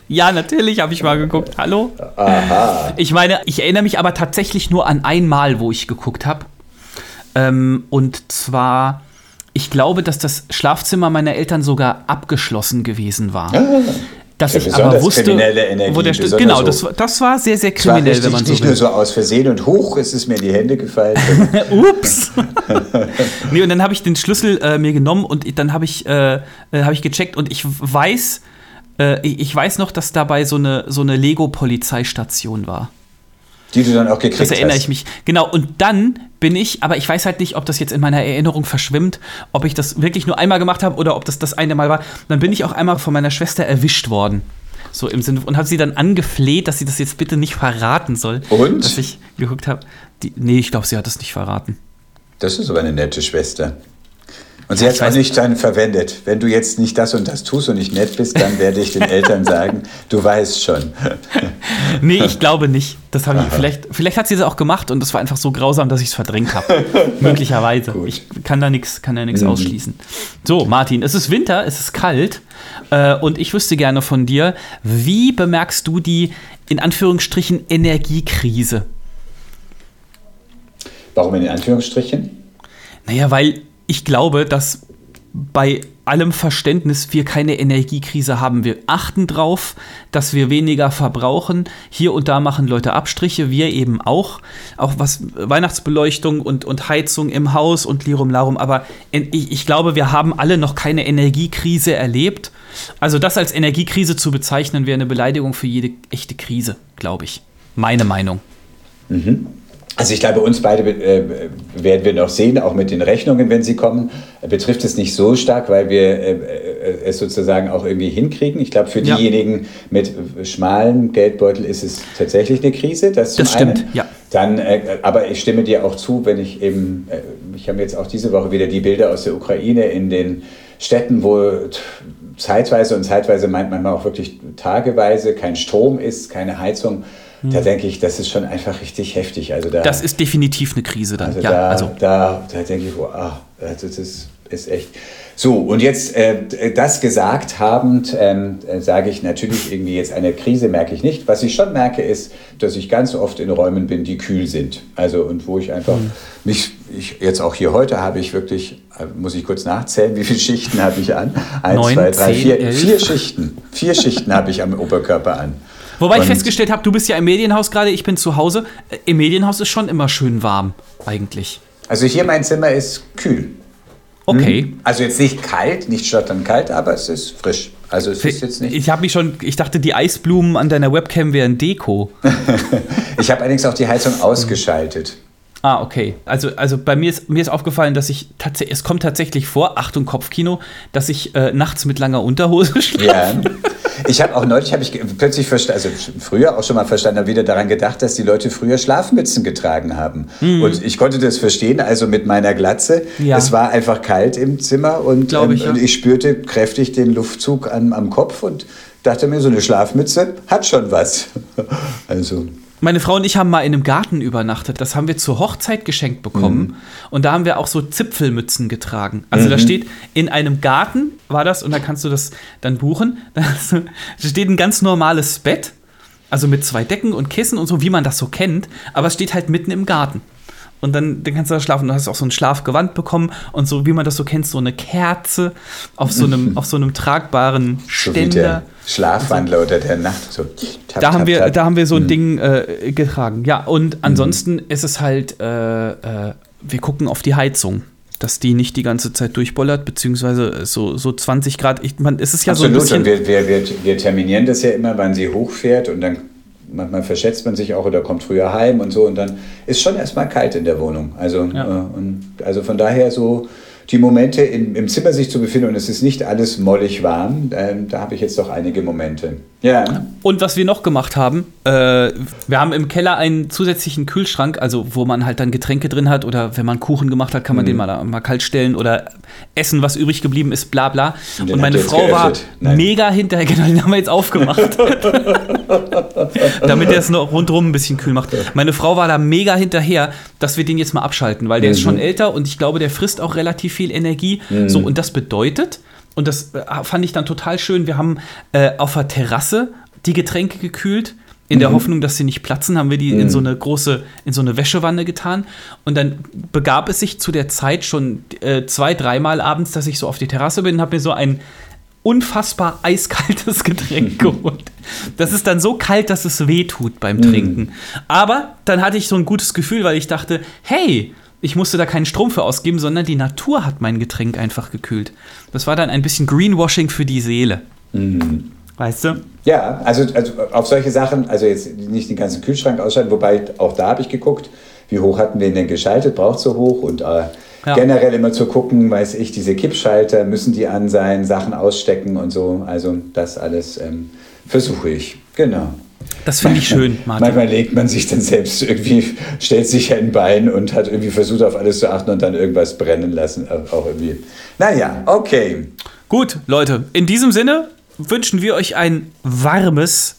Ja, natürlich habe ich mal geguckt. Hallo? Aha. Ich meine, ich erinnere mich aber tatsächlich nur an einmal, wo ich geguckt habe. Ähm, und zwar, ich glaube, dass das Schlafzimmer meiner Eltern sogar abgeschlossen gewesen war. Dass Ja, ich aber wusste, kriminelle Energie, wo der St- genau, so- das, war- das war sehr, sehr kriminell, richtig, wenn man so nicht will. nur so aus Versehen und hoch ist es mir in die Hände gefallen. Ups. nee, und dann habe ich den Schlüssel äh, mir genommen und dann habe ich, äh, äh, hab ich gecheckt und ich weiß, äh, ich ich weiß noch, dass dabei so eine, so eine Lego-Polizeistation war. Die du dann auch gekriegt Das erinnere hast. ich mich. Genau, und dann bin ich, aber ich weiß halt nicht, ob das jetzt in meiner Erinnerung verschwimmt, ob ich das wirklich nur einmal gemacht habe oder ob das das eine Mal war. Dann bin ich auch einmal von meiner Schwester erwischt worden. So im Sinne und habe sie dann angefleht, dass sie das jetzt bitte nicht verraten soll. Und? Dass ich geguckt habe. Die- Nee, ich glaube, sie hat das nicht verraten. Das ist aber eine nette Schwester. Und sie hat es nicht dann verwendet. Wenn du jetzt nicht das und das tust und nicht nett bist, dann werde ich den Eltern sagen, du weißt schon. Nee, ich glaube nicht. Das haben die, vielleicht, vielleicht hat sie das auch gemacht und das war einfach so grausam, dass ich es verdrängt habe. Möglicherweise. Gut. Ich kann da nichts kann da nichts ausschließen. So, Martin, es ist Winter, es ist kalt äh, und ich wüsste gerne von dir, wie bemerkst du die in Anführungsstrichen Energiekrise? Warum in Anführungsstrichen? Naja, weil ich glaube, dass bei allem Verständnis wir keine Energiekrise haben. Wir achten drauf, dass wir weniger verbrauchen. Hier und da machen Leute Abstriche, wir eben auch. Auch was Weihnachtsbeleuchtung und, und Heizung im Haus und Lirum Larum. Aber ich, ich glaube, wir haben alle noch keine Energiekrise erlebt. Also das als Energiekrise zu bezeichnen, wäre eine Beleidigung für jede echte Krise, glaube ich. Meine Meinung. Also ich glaube, uns beide äh, werden wir noch sehen, auch mit den Rechnungen, wenn sie kommen, äh, betrifft es nicht so stark, weil wir äh, äh, es sozusagen auch irgendwie hinkriegen. Ich glaube, für Ja. diejenigen mit äh, schmalem Geldbeutel ist es tatsächlich eine Krise. Das, Das stimmt, einen. ja. Dann, äh, aber ich stimme dir auch zu, wenn ich eben, äh, ich habe jetzt auch diese Woche wieder die Bilder aus der Ukraine in den Städten, wo zeitweise und zeitweise meint man auch wirklich tageweise kein Strom ist, keine Heizung. Da denke ich, das ist schon einfach richtig heftig. Also da, Hm. Das ist definitiv eine Krise dann. also ja, da, also da, da denke ich, wow, ah, also das ist, ist echt. So, und jetzt äh, das gesagt habend, ähm, äh, sage ich natürlich irgendwie jetzt eine Krise merke ich nicht. Was ich schon merke, ist, dass ich ganz oft in Räumen bin, die kühl sind. Also und wo ich einfach Hm. mich, ich, jetzt auch hier heute habe ich wirklich, äh, muss ich kurz nachzählen, wie viele Schichten habe ich an? Eins, Neun, zwei, drei, zehn, vier, elf. vier Schichten. Vier Schichten habe ich am Oberkörper an. Wobei ich Und- festgestellt habe, du bist ja im Medienhaus gerade, ich bin zu Hause. Äh, Im Medienhaus ist schon immer schön warm, eigentlich. Also hier mein Zimmer ist kühl. Okay. Also jetzt nicht kalt, nicht stotternd kalt, aber es ist frisch. Also es ist jetzt nicht. Ich habe mich schon, ich dachte, die Eisblumen an deiner Webcam wären Deko. Ich habe allerdings auch die Heizung ausgeschaltet. Ah, okay. Also, also bei mir ist, mir ist aufgefallen, dass ich tatsächlich, es kommt tatsächlich vor, Achtung Kopfkino, dass ich äh, nachts mit langer Unterhose schlafe. Ja. Ich habe auch neulich, habe ich plötzlich verstanden, also früher auch schon mal verstanden, habe wieder daran gedacht, dass die Leute früher Schlafmützen getragen haben. Und ich konnte das verstehen, also mit meiner Glatze. Mhm. Ja. Es war einfach kalt im Zimmer und, Glaub ich, ähm, ja. und ich spürte kräftig den Luftzug an, am Kopf und dachte mir, so eine Schlafmütze hat schon was. Also. Meine Frau und ich haben mal in einem Garten übernachtet. Das haben wir zur Hochzeit geschenkt bekommen. Und da haben wir auch so Zipfelmützen getragen. Also da steht in einem Garten, war das, und da kannst du das dann buchen. Da steht ein ganz normales Bett, also mit zwei Decken und Kissen und so, wie man das so kennt. Aber es steht halt mitten im Garten. Und dann, dann kannst du da schlafen. Du hast auch so ein Schlafgewand bekommen und so, wie man das so kennt, so eine Kerze auf so einem, auf so einem tragbaren Ständer. Schlafwandler oder der Nacht. So tap, Da haben, tap, wir, tap. da haben wir so ein Ding äh, getragen. Ja, und ansonsten ist es halt, äh, äh, wir gucken auf die Heizung, dass die nicht die ganze Zeit durchbollert, beziehungsweise so, so 20 Grad. Ich, man, es ist ja Absolut, so ein und bisschen. wir, wir, wir, wir terminieren das ja immer, wann sie hochfährt und dann manchmal verschätzt man sich auch oder kommt früher heim und so und dann ist schon erstmal kalt in der Wohnung. Also, Ja. äh, und, also von daher so die Momente im, im Zimmer sich zu befinden und es ist nicht alles mollig warm, ähm, da habe ich jetzt doch einige Momente. Ja. Und was wir noch gemacht haben, äh, wir haben im Keller einen zusätzlichen Kühlschrank, also wo man halt dann Getränke drin hat oder wenn man Kuchen gemacht hat, kann man den mal, mal kalt stellen oder essen, was übrig geblieben ist, bla bla. Und den Und meine Frau war? Nein. mega hinterher, genau, den haben wir jetzt aufgemacht. Damit er es noch rundherum ein bisschen kühl macht. Meine Frau war da mega hinterher, dass wir den jetzt mal abschalten, weil der ist Mhm. schon älter und ich glaube, der frisst auch relativ viel Energie. So, und das bedeutet, und das äh, fand ich dann total schön. Wir haben äh, auf der Terrasse die Getränke gekühlt. In der Mhm. Hoffnung, dass sie nicht platzen, haben wir die in so eine große, in so eine Wäschewanne getan. Und dann begab es sich zu der Zeit schon äh, zwei, dreimal abends, dass ich so auf die Terrasse bin und habe mir so ein unfassbar eiskaltes Getränk geholt. Das ist dann so kalt, dass es weh tut beim Trinken. Aber dann hatte ich so ein gutes Gefühl, weil ich dachte, hey, ich musste da keinen Strom für ausgeben, sondern die Natur hat mein Getränk einfach gekühlt. Das war dann ein bisschen Greenwashing für die Seele. Weißt du? Ja, also, also auf solche Sachen, also jetzt nicht den ganzen Kühlschrank ausschalten, wobei auch da habe ich geguckt, wie hoch hatten wir ihn denn geschaltet, braucht so hoch und äh, Ja. generell immer zu gucken, weiß ich, diese Kippschalter, müssen die an sein, Sachen ausstecken und so, also das alles ähm, versuche ich, genau. Das finde ich schön, Martin. Manchmal legt man sich dann selbst irgendwie, stellt sich ein Bein und hat irgendwie versucht, auf alles zu achten und dann irgendwas brennen lassen. Auch irgendwie. Naja, okay. Gut, Leute, in diesem Sinne wünschen wir euch ein warmes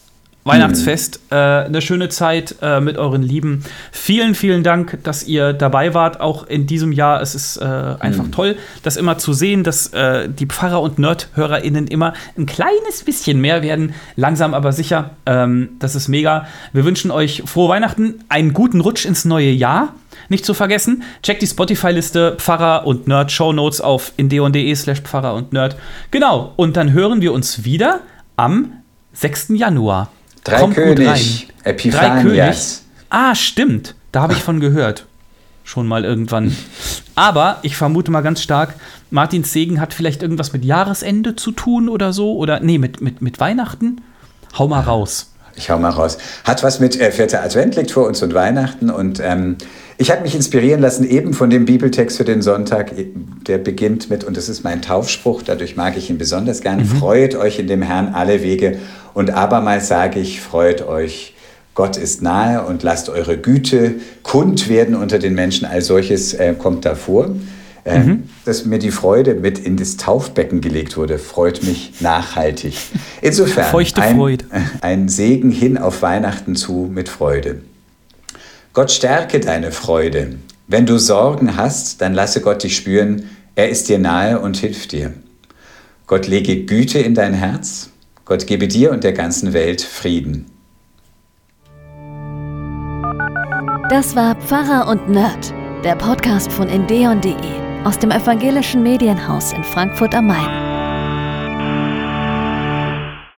Weihnachtsfest, äh, eine schöne Zeit äh, mit euren Lieben. Vielen, vielen Dank, dass ihr dabei wart, auch in diesem Jahr. Es ist äh, einfach toll, das immer zu sehen, dass äh, die Pfarrer- und Nerd-HörerInnen immer ein kleines bisschen mehr werden. Langsam aber sicher. Ähm, das ist mega. Wir wünschen euch frohe Weihnachten, einen guten Rutsch ins neue Jahr. Nicht zu vergessen, checkt die Spotify-Liste Pfarrer und Nerd Show Notes auf indeon.de slash Pfarrer und Nerd. Genau, und dann hören wir uns wieder am 6. Januar. Drei Kommt gut König, rein. Epiphanias. Drei König. Ah, stimmt. Da habe ich von gehört. Schon mal irgendwann. Aber ich vermute mal ganz stark, Martins Segen hat vielleicht irgendwas mit Jahresende zu tun oder so. Oder nee, mit, mit, mit Weihnachten. Hau mal raus. Ich hau mal raus. Hat was mit äh, vierter Advent liegt vor uns und Weihnachten. Und ähm, ich habe mich inspirieren lassen eben von dem Bibeltext für den Sonntag. Der beginnt mit, und das ist mein Taufspruch, dadurch mag ich ihn besonders gern. Freut euch in dem Herrn alle Wege. Und abermals sage ich, freut euch. Gott ist nahe und lasst eure Güte kund werden unter den Menschen. Als solches äh, kommt davor. Ähm, Dass mir die Freude mit in das Taufbecken gelegt wurde, freut mich nachhaltig. Insofern ein, Freude. ein Segen hin auf Weihnachten zu mit Freude. Gott stärke deine Freude. Wenn du Sorgen hast, dann lasse Gott dich spüren, er ist dir nahe und hilft dir. Gott lege Güte in dein Herz. Gott gebe dir und der ganzen Welt Frieden. Das war Pfarrer und Nerd, der Podcast von endeon.de aus dem evangelischen Medienhaus in Frankfurt am Main.